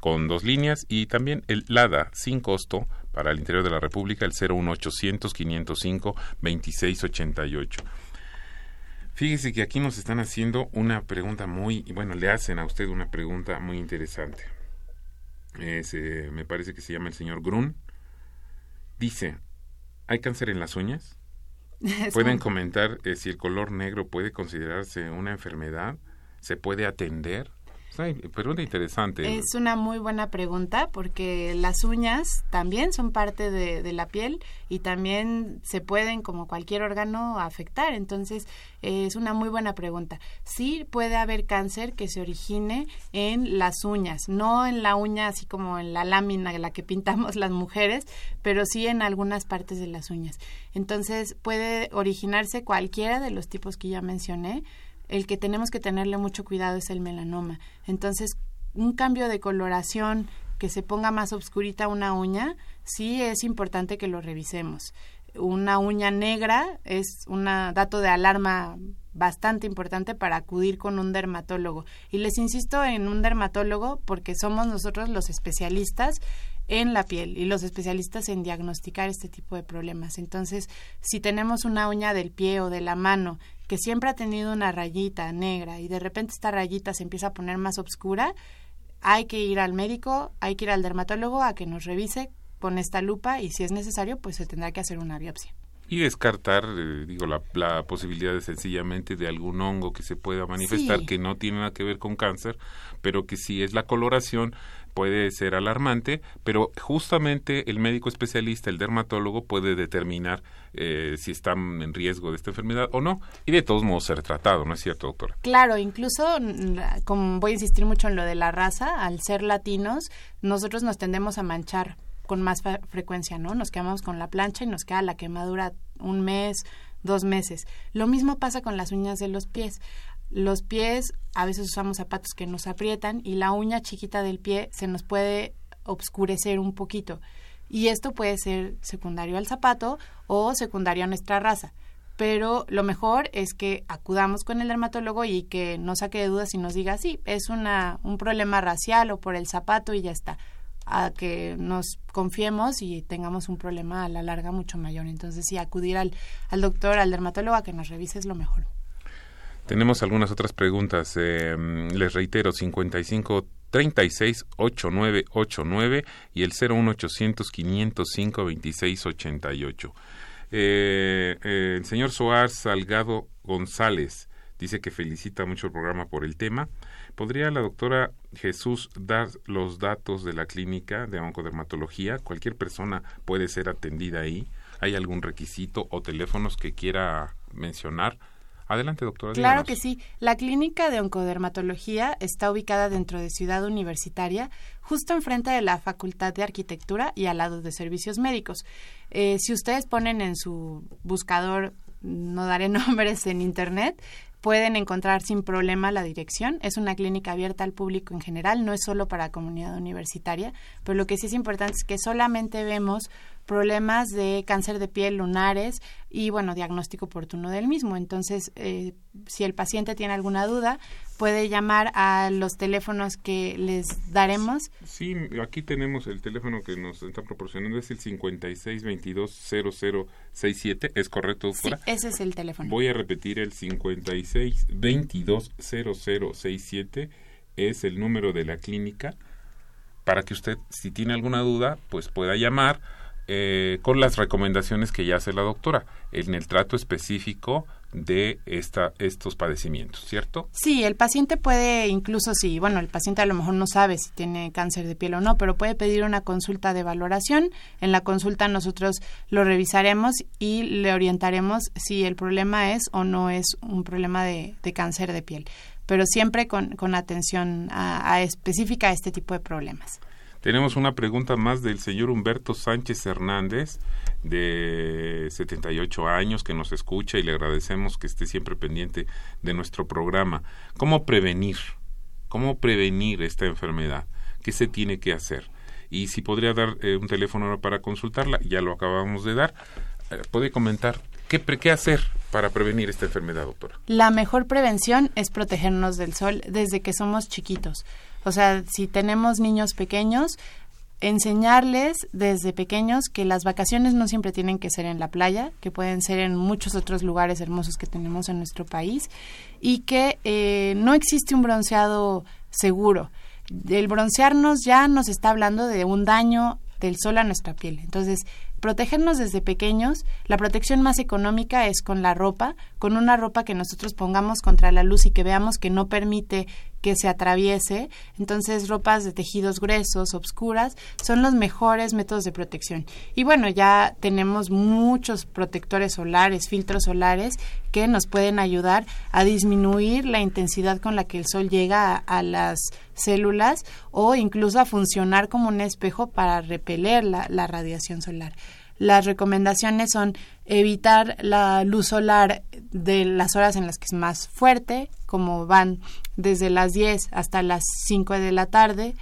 con dos líneas y también el LADA sin costo para el interior de la República, el 01800 505 2688. Fíjese que aquí nos están haciendo una pregunta muy, bueno, le hacen a usted una pregunta muy interesante. Eh, me parece que se llama el señor Grun. Dice, ¿hay cáncer en las uñas? Pueden comentar eh, si el color negro puede considerarse una enfermedad, se puede atender. Pregunta interesante. Es una muy buena pregunta porque las uñas también son parte de, la piel y también se pueden, como cualquier órgano, afectar. Entonces, es una muy buena pregunta. Sí puede haber cáncer que se origine en las uñas, no en la uña así como en la lámina la que pintamos las mujeres, pero sí en algunas partes de las uñas. Entonces, puede originarse cualquiera de los tipos que ya mencioné el que tenemos que tenerle mucho cuidado es el melanoma. Entonces, un cambio de coloración que se ponga más oscurita una uña, sí es importante que lo revisemos. Una uña negra es un dato de alarma bastante importante para acudir con un dermatólogo. Y les insisto en un dermatólogo porque somos nosotros los especialistas en la piel y los especialistas en diagnosticar este tipo de problemas. Entonces, si tenemos una uña del pie o de la mano que siempre ha tenido una rayita negra y de repente esta rayita se empieza a poner más oscura, hay que ir al médico, hay que ir al dermatólogo a que nos revise con esta lupa y si es necesario, pues se tendrá que hacer una biopsia. Y descartar, eh, digo, la, la, posibilidad de sencillamente de algún hongo que se pueda manifestar que no tiene nada que ver con cáncer, pero que si es la coloración puede ser alarmante, pero justamente el médico especialista, el dermatólogo, puede determinar eh, si están en riesgo de esta enfermedad o no, y de todos modos ser tratado, ¿no es cierto, doctora? Claro, incluso, mm, como voy a insistir mucho en lo de la raza, al ser latinos, nosotros nos tendemos a manchar con más frecuencia, ¿no? Nos quedamos con la plancha y nos queda la quemadura un mes, dos meses. Lo mismo pasa con las uñas de los pies. Los pies, a veces usamos zapatos que nos aprietan y la uña chiquita del pie se nos puede obscurecer un poquito. Y esto puede ser secundario al zapato o secundario a nuestra raza. Pero lo mejor es que acudamos con el dermatólogo y que no saque de dudas y nos diga, sí, es una, un problema racial o por el zapato y ya está a que nos confiemos y tengamos un problema a la larga mucho mayor. Entonces, sí, acudir al, al doctor, al dermatólogo a que nos revise es lo mejor. Tenemos algunas otras preguntas. Eh, les reitero, 55 36 8989 y el 01800 505 2688. Eh, eh, el señor Soar Salgado González dice que felicita mucho el programa por el tema. ¿Podría la doctora Jesús dar los datos de la clínica de oncodermatología? Cualquier persona puede ser atendida ahí. ¿Hay algún requisito o teléfonos que quiera mencionar? Adelante, doctora. Claro que sí. La clínica de oncodermatología está ubicada dentro de Ciudad Universitaria, justo enfrente de la Facultad de Arquitectura y al lado de Servicios Médicos. Eh, si ustedes ponen en su buscador, no daré nombres en Internet, pueden encontrar sin problema la dirección. Es una clínica abierta al público en general, no es solo para comunidad universitaria, pero lo que sí es importante es que solamente vemos problemas de cáncer de piel lunares y, bueno, diagnóstico oportuno del mismo. Entonces, eh, si el paciente tiene alguna duda, puede llamar a los teléfonos que les daremos. Sí, aquí tenemos el teléfono que nos está proporcionando, es el 56220067, ¿es correcto, doctora? Sí, ese es el teléfono. Voy a repetir el 56220067, es el número de la clínica, para que usted, si tiene alguna duda, pues pueda llamar eh, con las recomendaciones que ya hace la doctora en el trato específico de esta, estos padecimientos, ¿cierto? Sí, el paciente puede, incluso si, bueno, el paciente a lo mejor no sabe si tiene cáncer de piel o no, pero puede pedir una consulta de valoración. En la consulta nosotros lo revisaremos y le orientaremos si el problema es o no es un problema de, cáncer de piel, pero siempre con, atención a específica a este tipo de problemas. Tenemos una pregunta más del señor Humberto Sánchez Hernández, de 78 años, que nos escucha y le agradecemos que esté siempre pendiente de nuestro programa. ¿Cómo prevenir? ¿Cómo prevenir esta enfermedad? ¿Qué se tiene que hacer? y si podría dar eh, un teléfono para consultarla, ya lo acabamos de dar. Eh, ¿Puede comentar qué, qué hacer para prevenir esta enfermedad, doctora? La mejor prevención es protegernos del sol desde que somos chiquitos. O sea, si tenemos niños pequeños, enseñarles desde pequeños que las vacaciones no siempre tienen que ser en la playa, que pueden ser en muchos otros lugares hermosos que tenemos en nuestro país y que eh, no existe un bronceado seguro. El broncearnos ya nos está hablando de un daño del sol a nuestra piel. Entonces, protegernos desde pequeños, la protección más económica es con la ropa, con una ropa que nosotros pongamos contra la luz y que veamos que no permite que se atraviese. Entonces, ropas de tejidos gruesos, obscuras, son los mejores métodos de protección. Y bueno, ya tenemos muchos protectores solares, filtros solares, que nos pueden ayudar a disminuir la intensidad con la que el sol llega a, las células o incluso a funcionar como un espejo para repeler la radiación solar. Las recomendaciones son evitar la luz solar de las horas en las que es más fuerte, como van desde las 10 hasta las 5 de la tarde,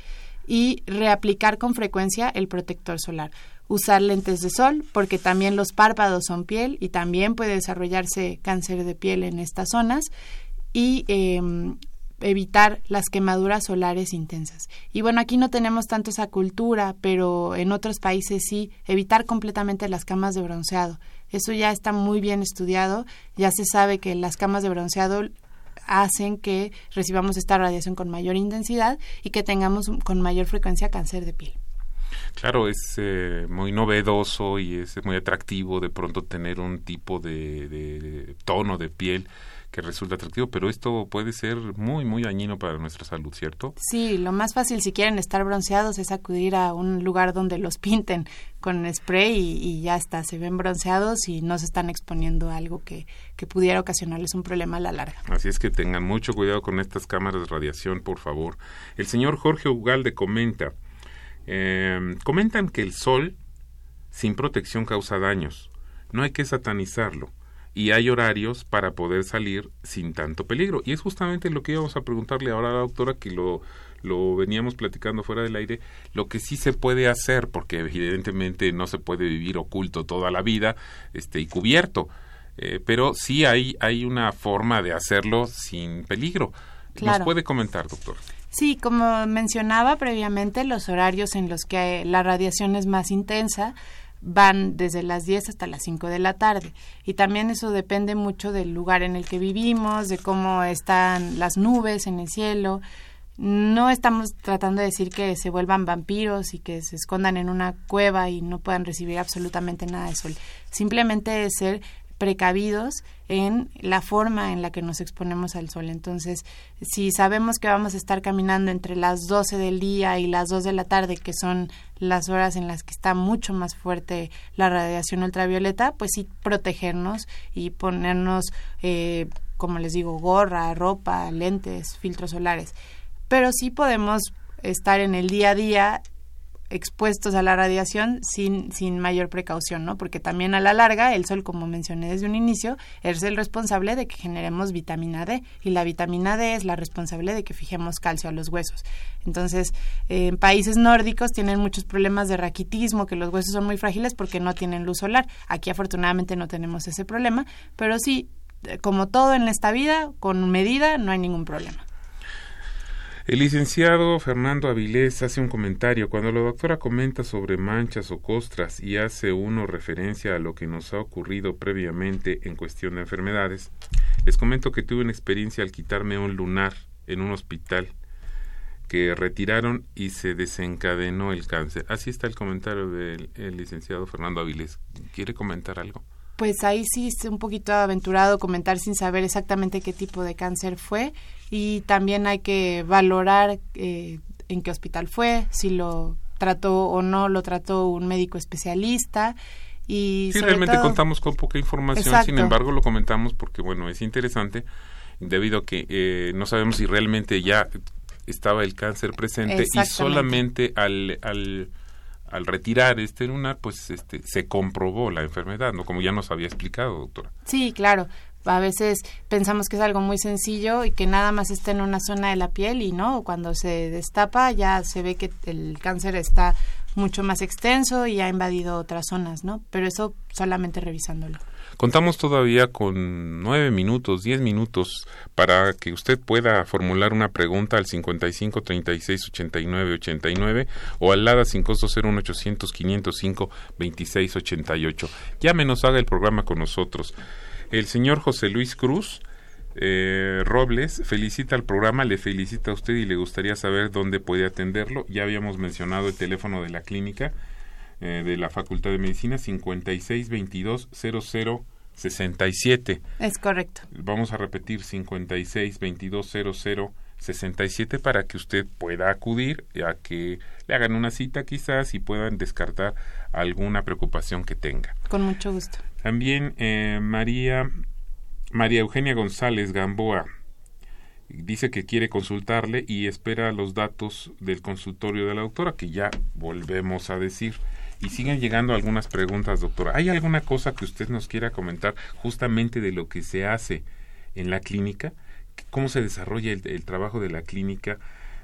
y reaplicar con frecuencia el protector solar. Usar lentes de sol, porque también los párpados son piel y también puede desarrollarse cáncer de piel en estas zonas. Y em, evitar las quemaduras solares intensas. Y bueno, aquí no tenemos tanto esa cultura, pero en otros países sí, evitar completamente las camas de bronceado. Eso ya está muy bien estudiado, ya se sabe que las camas de bronceado hacen que recibamos esta radiación con mayor intensidad y que tengamos con mayor frecuencia cáncer de piel. Claro, es eh, muy novedoso y es muy atractivo de pronto tener un tipo de tono de piel que resulta atractivo, pero esto puede ser muy, muy dañino para nuestra salud, ¿cierto? Sí, lo más fácil si quieren estar bronceados es acudir a un lugar donde los pinten con spray y, ya está, se ven bronceados y no se están exponiendo a algo que, que pudiera ocasionarles un problema a la larga. Así es que tengan mucho cuidado con estas cámaras de radiación, por favor. El señor Jorge Ugalde comenta, eh, comentan que el sol sin protección causa daños. No hay que satanizarlo y hay horarios para poder salir sin tanto peligro. Y es justamente lo que íbamos a preguntarle ahora a la doctora, que lo, lo veníamos platicando fuera del aire, lo que sí se puede hacer, porque evidentemente no se puede vivir oculto toda la vida este, y cubierto, eh, pero sí hay, hay una forma de hacerlo sin peligro. ¿Nos puede comentar, doctor? Sí, como mencionaba previamente, los horarios en los que la radiación es más intensa van desde las 10 hasta las 5 de la tarde. Y también eso depende mucho del lugar en el que vivimos, de cómo están las nubes en el cielo. No estamos tratando de decir que se vuelvan vampiros y que se escondan en una cueva y no puedan recibir absolutamente nada de sol. Simplemente es ser precavidos en la forma en la que nos exponemos al sol. Entonces, si sabemos que vamos a estar caminando entre las 12 del día y las 2 de la tarde, que son las horas en las que está mucho más fuerte la radiación ultravioleta, pues sí protegernos y ponernos, eh, como les digo, gorra, ropa, lentes, filtros solares. Pero sí podemos estar en el día a día expuestos a la radiación sin, sin mayor precaución, ¿no? Porque también a la larga el sol, como mencioné desde un inicio, es el responsable de que generemos vitamina D y la vitamina D es la responsable de que fijemos calcio a los huesos. Entonces, en países nórdicos tienen muchos problemas de raquitismo, que los huesos son muy frágiles porque no tienen luz solar. Aquí afortunadamente no tenemos ese problema, pero sí, como todo en esta vida, con medida no hay ningún problema. El licenciado Fernando Avilés hace un comentario. Cuando la doctora comenta sobre manchas o costras y hace uno referencia a lo que nos ha ocurrido previamente en cuestión de enfermedades, les comento que tuve una experiencia al quitarme un lunar en un hospital que retiraron y se desencadenó el cáncer. Así está el comentario del licenciado Fernando Avilés. ¿Quiere comentar algo? Pues ahí sí es un poquito aventurado comentar sin saber exactamente qué tipo de cáncer fue. Y también hay que valorar eh, en qué hospital fue, si lo trató o no lo trató un médico especialista. Y sí, realmente contamos con poca información, sin embargo lo comentamos porque, bueno, es interesante debido a que eh, no sabemos si realmente ya estaba el cáncer presente y solamente al, al, al retirar este lunar, pues este, se comprobó la enfermedad, ¿no? Como ya nos había explicado, doctora. Sí, claro a veces pensamos que es algo muy sencillo y que nada más está en una zona de la piel y no, cuando se destapa ya se ve que el cáncer está mucho más extenso y ha invadido otras zonas, ¿no? Pero eso solamente revisándolo. Contamos todavía con nueve minutos, diez minutos para que usted pueda formular una pregunta al 55 36 89 89 o al LADA sin costo 01800 505 26 88. Llámenos, haga el programa con nosotros. El señor José Luis Cruz eh, Robles felicita al programa, le felicita a usted y le gustaría saber dónde puede atenderlo. Ya habíamos mencionado el teléfono de la clínica eh, de la Facultad de Medicina 56220067. Es correcto. Vamos a repetir 56220067 para que usted pueda acudir a que le hagan una cita quizás y puedan descartar alguna preocupación que tenga. Con mucho gusto. También eh, María María Eugenia González Gamboa dice que quiere consultarle y espera los datos del consultorio de la doctora, que ya volvemos a decir. Y siguen llegando algunas preguntas, doctora. ¿Hay alguna cosa que usted nos quiera comentar justamente de lo que se hace en la clínica? ¿Cómo se desarrolla el, trabajo de la clínica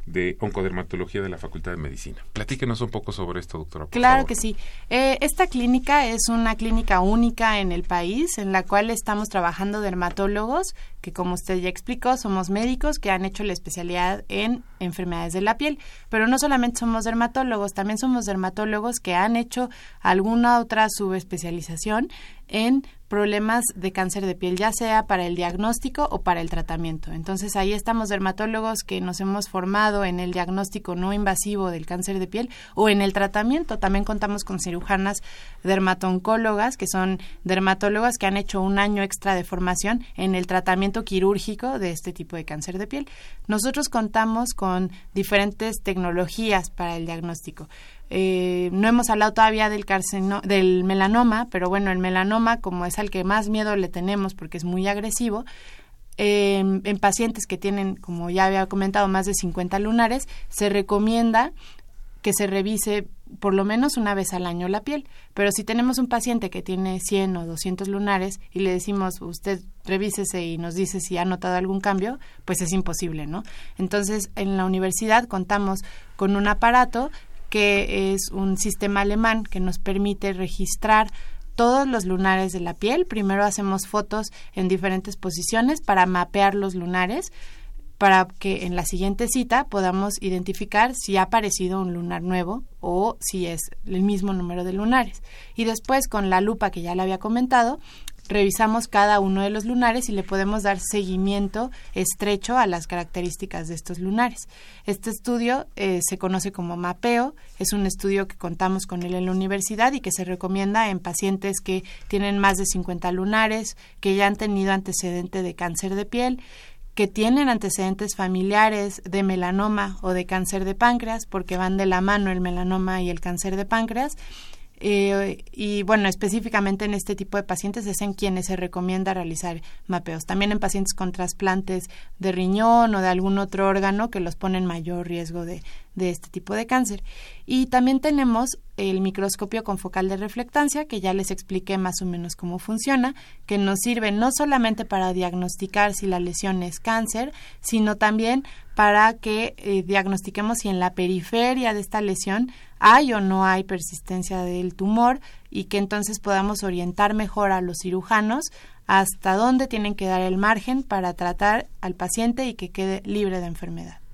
de oncodermatología de la Facultad de Medicina. Platíquenos un poco sobre esto, doctora. claro que sí. Eh, esta clínica es una clínica única en el país en la cual estamos trabajando dermatólogos que como usted ya explicó, somos médicos que han hecho la especialidad en enfermedades de la piel, pero no solamente somos dermatólogos, también somos dermatólogos que han hecho alguna otra subespecialización en problemas de cáncer de piel, ya sea para el diagnóstico o para el tratamiento. Entonces ahí estamos dermatólogos que nos hemos formado en el diagnóstico no invasivo del cáncer de piel o en el tratamiento. También contamos con cirujanas dermatoncólogas, que son dermatólogas que han hecho un año extra de formación en el tratamiento quirúrgico de este tipo de cáncer de piel. Nosotros contamos con diferentes tecnologías para el diagnóstico. Eh, no hemos hablado todavía del, del melanoma, pero bueno, el melanoma, como es al que más miedo le tenemos porque es muy agresivo, en pacientes que tienen, como ya había comentado, más de 50 lunares, se recomienda que se revise por lo menos una vez al año la piel. Pero si tenemos un paciente que tiene 100 o 200 lunares y le decimos, usted revísese y nos dice si ha notado algún cambio, pues es imposible, ¿no? Entonces, en la universidad contamos con un aparato que es un sistema alemán que nos permite registrar todos los lunares de la piel. Primero hacemos fotos en diferentes posiciones para mapear los lunares para que en la siguiente cita podamos identificar si ha aparecido un lunar nuevo o si es el mismo número de lunares. Y después con la lupa que ya le había comentado, revisamos cada uno de los lunares y le podemos dar seguimiento estrecho a las características de estos lunares. Este estudio eh, se conoce como mapeo, es un estudio que contamos con él en la universidad y que se recomienda en pacientes que tienen más de 50 lunares, que ya han tenido antecedente de cáncer de piel, que tienen antecedentes familiares de melanoma o de cáncer de páncreas, porque van de la mano el melanoma y el cáncer de páncreas, eh, y bueno, específicamente en este tipo de pacientes es en quienes se recomienda realizar mapeos. También en pacientes con trasplantes de riñón o de algún otro órgano que los ponen mayor riesgo de, de este tipo de cáncer. Y también tenemos el microscopio con focal de reflectancia, que ya les expliqué más o menos cómo funciona, que nos sirve no solamente para diagnosticar si la lesión es cáncer, sino también para que eh, diagnostiquemos si en la periferia de esta lesión hay o no hay persistencia del tumor y que entonces podamos orientar mejor a los cirujanos hasta dónde tienen que dar el margen para tratar al paciente y que quede libre de enfermedad.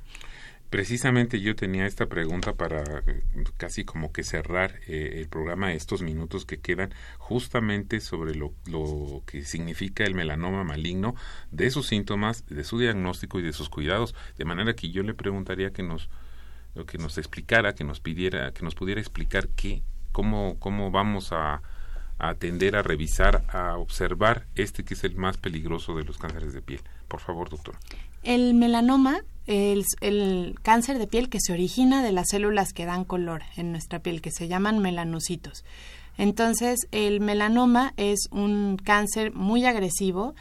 Precisamente yo tenía esta pregunta para eh, casi como que cerrar eh, el programa, estos minutos que quedan, justamente sobre lo, lo, que significa el melanoma maligno, de sus síntomas, de su diagnóstico y de sus cuidados. De manera que yo le preguntaría que nos, que nos explicara, que nos pidiera, que nos pudiera explicar qué, cómo, cómo vamos a, a atender, a revisar, a observar este que es el más peligroso de los cánceres de piel. Por favor, doctor. El melanoma el, cáncer de piel que se origina de las células que dan color en nuestra piel, que se llaman melanocitos. Entonces, el melanoma es un cáncer muy agresivo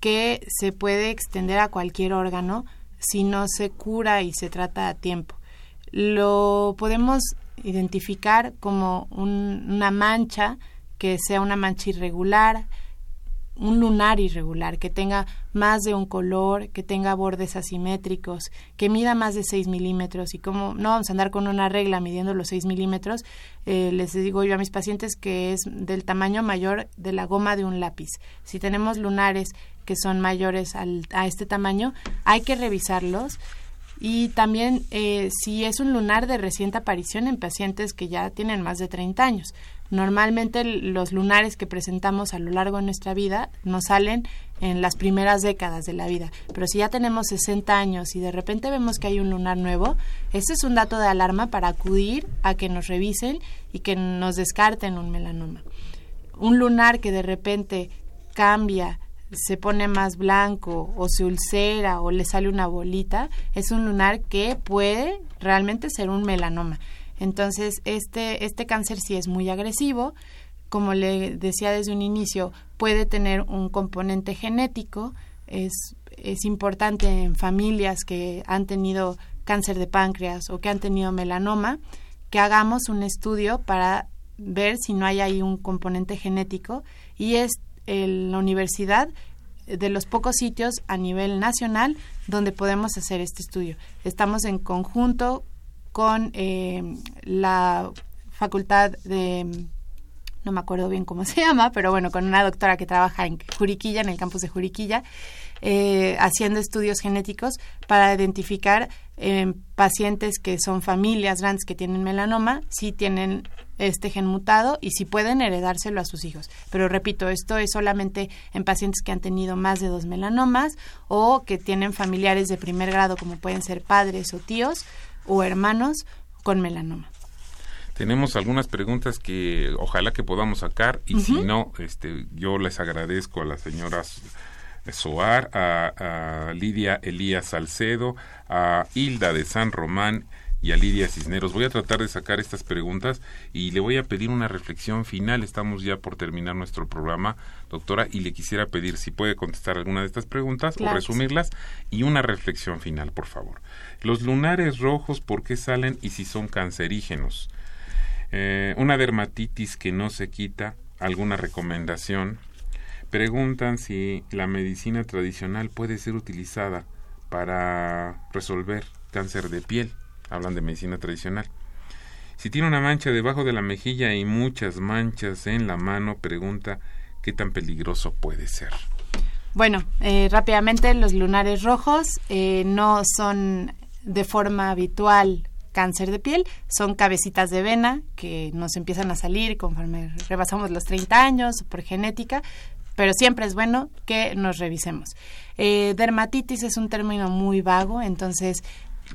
que se puede extender a cualquier órgano si no se cura y se trata a tiempo. Lo podemos identificar como una mancha que sea una mancha irregular, un lunar irregular, que tenga más de un color, que tenga bordes asimétricos, que mida más de 6 milímetros y como no vamos a andar con una regla midiendo los 6 milímetros, eh, les digo yo a mis pacientes que es del tamaño mayor de la goma de un lápiz. Si tenemos lunares que son mayores a este tamaño, hay que revisarlos y también eh, si es un lunar de reciente aparición en pacientes que ya tienen más de 30 años. Normalmente los lunares que presentamos a lo largo de nuestra vida nos salen en las primeras décadas de la vida, pero si ya tenemos 60 años y de repente vemos que hay un lunar nuevo, ese es un dato de alarma para acudir a que nos revisen y que nos descarten un melanoma. Un lunar que de repente cambia se pone más blanco o se ulcera o le sale una bolita, es un lunar que puede realmente ser un melanoma. Entonces, este, este cáncer sí es muy agresivo, como le decía desde un inicio, puede tener un componente genético, es, es importante en familias que han tenido cáncer de páncreas o que han tenido melanoma, que hagamos un estudio para ver si no hay ahí un componente genético. Y es en la universidad de los pocos sitios a nivel nacional donde podemos hacer este estudio. Estamos en conjunto con eh, la facultad de no me acuerdo bien cómo se llama, pero bueno, con una doctora que trabaja en Juriquilla, en el campus de Juriquilla, eh, haciendo estudios genéticos para identificar eh, pacientes que son familias grandes que tienen melanoma, si tienen este gen mutado y si pueden heredárselo a sus hijos. Pero repito, esto es solamente en pacientes que han tenido más de dos melanomas o que tienen familiares de primer grado como pueden ser padres o tíos o hermanos con melanoma. Tenemos algunas preguntas que ojalá que podamos sacar y si no, este, yo les agradezco a las señoras Soar, a, a Lidia Elías Salcedo, a Hilda de San Román y a Lidia Cisneros. Voy a tratar de sacar estas preguntas y le voy a pedir una reflexión final. Estamos ya por terminar nuestro programa, doctora, y le quisiera pedir si puede contestar alguna de estas preguntas o resumirlas y una reflexión final, por favor. Los lunares rojos, ¿por qué salen y si son cancerígenos? Eh, una dermatitis que no se quita, alguna recomendación. Preguntan si la medicina tradicional puede ser utilizada para resolver cáncer de piel hablan de medicina tradicional. Si tiene una mancha debajo de la mejilla y muchas manchas en la mano, pregunta qué tan peligroso puede ser. Bueno, eh, rápidamente los lunares rojos eh, no son de forma habitual cáncer de piel, son cabecitas de vena que nos empiezan a salir conforme rebasamos los 30 años por genética, pero siempre es bueno que nos revisemos. Eh, dermatitis es un término muy vago, entonces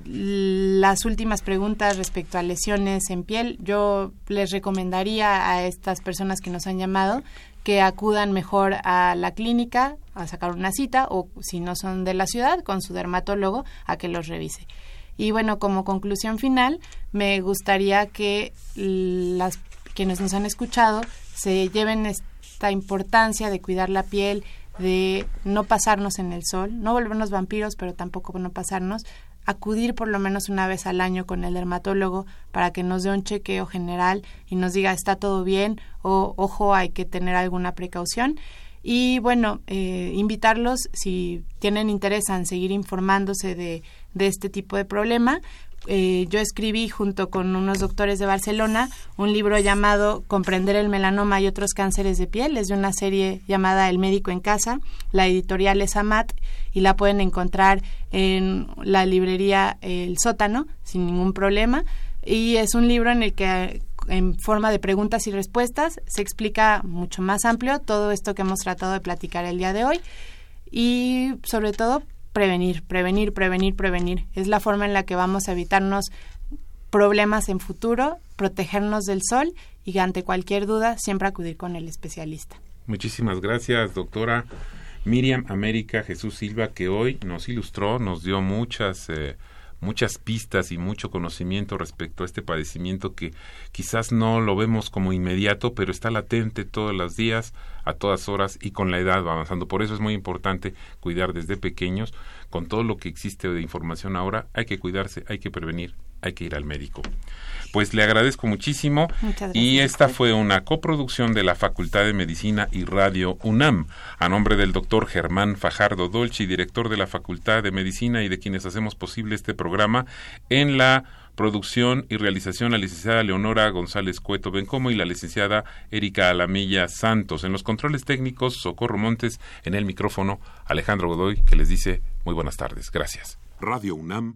las últimas preguntas respecto a lesiones en piel, yo les recomendaría a estas personas que nos han llamado que acudan mejor a la clínica a sacar una cita o si no son de la ciudad con su dermatólogo a que los revise. Y bueno, como conclusión final, me gustaría que las quienes nos han escuchado se lleven esta importancia de cuidar la piel, de no pasarnos en el sol, no volvernos vampiros, pero tampoco no pasarnos, acudir por lo menos una vez al año con el dermatólogo para que nos dé un chequeo general y nos diga está todo bien o ojo hay que tener alguna precaución. Y bueno eh, invitarlos si tienen interés en seguir informándose de, de este tipo de problema eh, yo escribí junto con unos doctores de Barcelona un libro llamado Comprender el melanoma y otros cánceres de piel. Es de una serie llamada El médico en casa. La editorial es Amat y la pueden encontrar en la librería El Sótano sin ningún problema. Y es un libro en el que en forma de preguntas y respuestas se explica mucho más amplio todo esto que hemos tratado de platicar el día de hoy y sobre todo prevenir, prevenir, prevenir, prevenir. Es la forma en la que vamos a evitarnos problemas en futuro, protegernos del sol y ante cualquier duda siempre acudir con el especialista. Muchísimas gracias, doctora Miriam América Jesús Silva, que hoy nos ilustró, nos dio muchas... Eh, muchas pistas y mucho conocimiento respecto a este padecimiento que quizás no lo vemos como inmediato, pero está latente todos los días, a todas horas y con la edad va avanzando. Por eso es muy importante cuidar desde pequeños. Con todo lo que existe de información ahora, hay que cuidarse, hay que prevenir hay que ir al médico. Pues le agradezco muchísimo Muchas y esta fue una coproducción de la Facultad de Medicina y Radio UNAM, a nombre del doctor Germán Fajardo Dolci, director de la Facultad de Medicina y de quienes hacemos posible este programa, en la producción y realización la licenciada Leonora González Cueto Bencomo y la licenciada Erika Alamilla Santos. En los controles técnicos, Socorro Montes, en el micrófono, Alejandro Godoy, que les dice muy buenas tardes. Gracias. Radio UNAM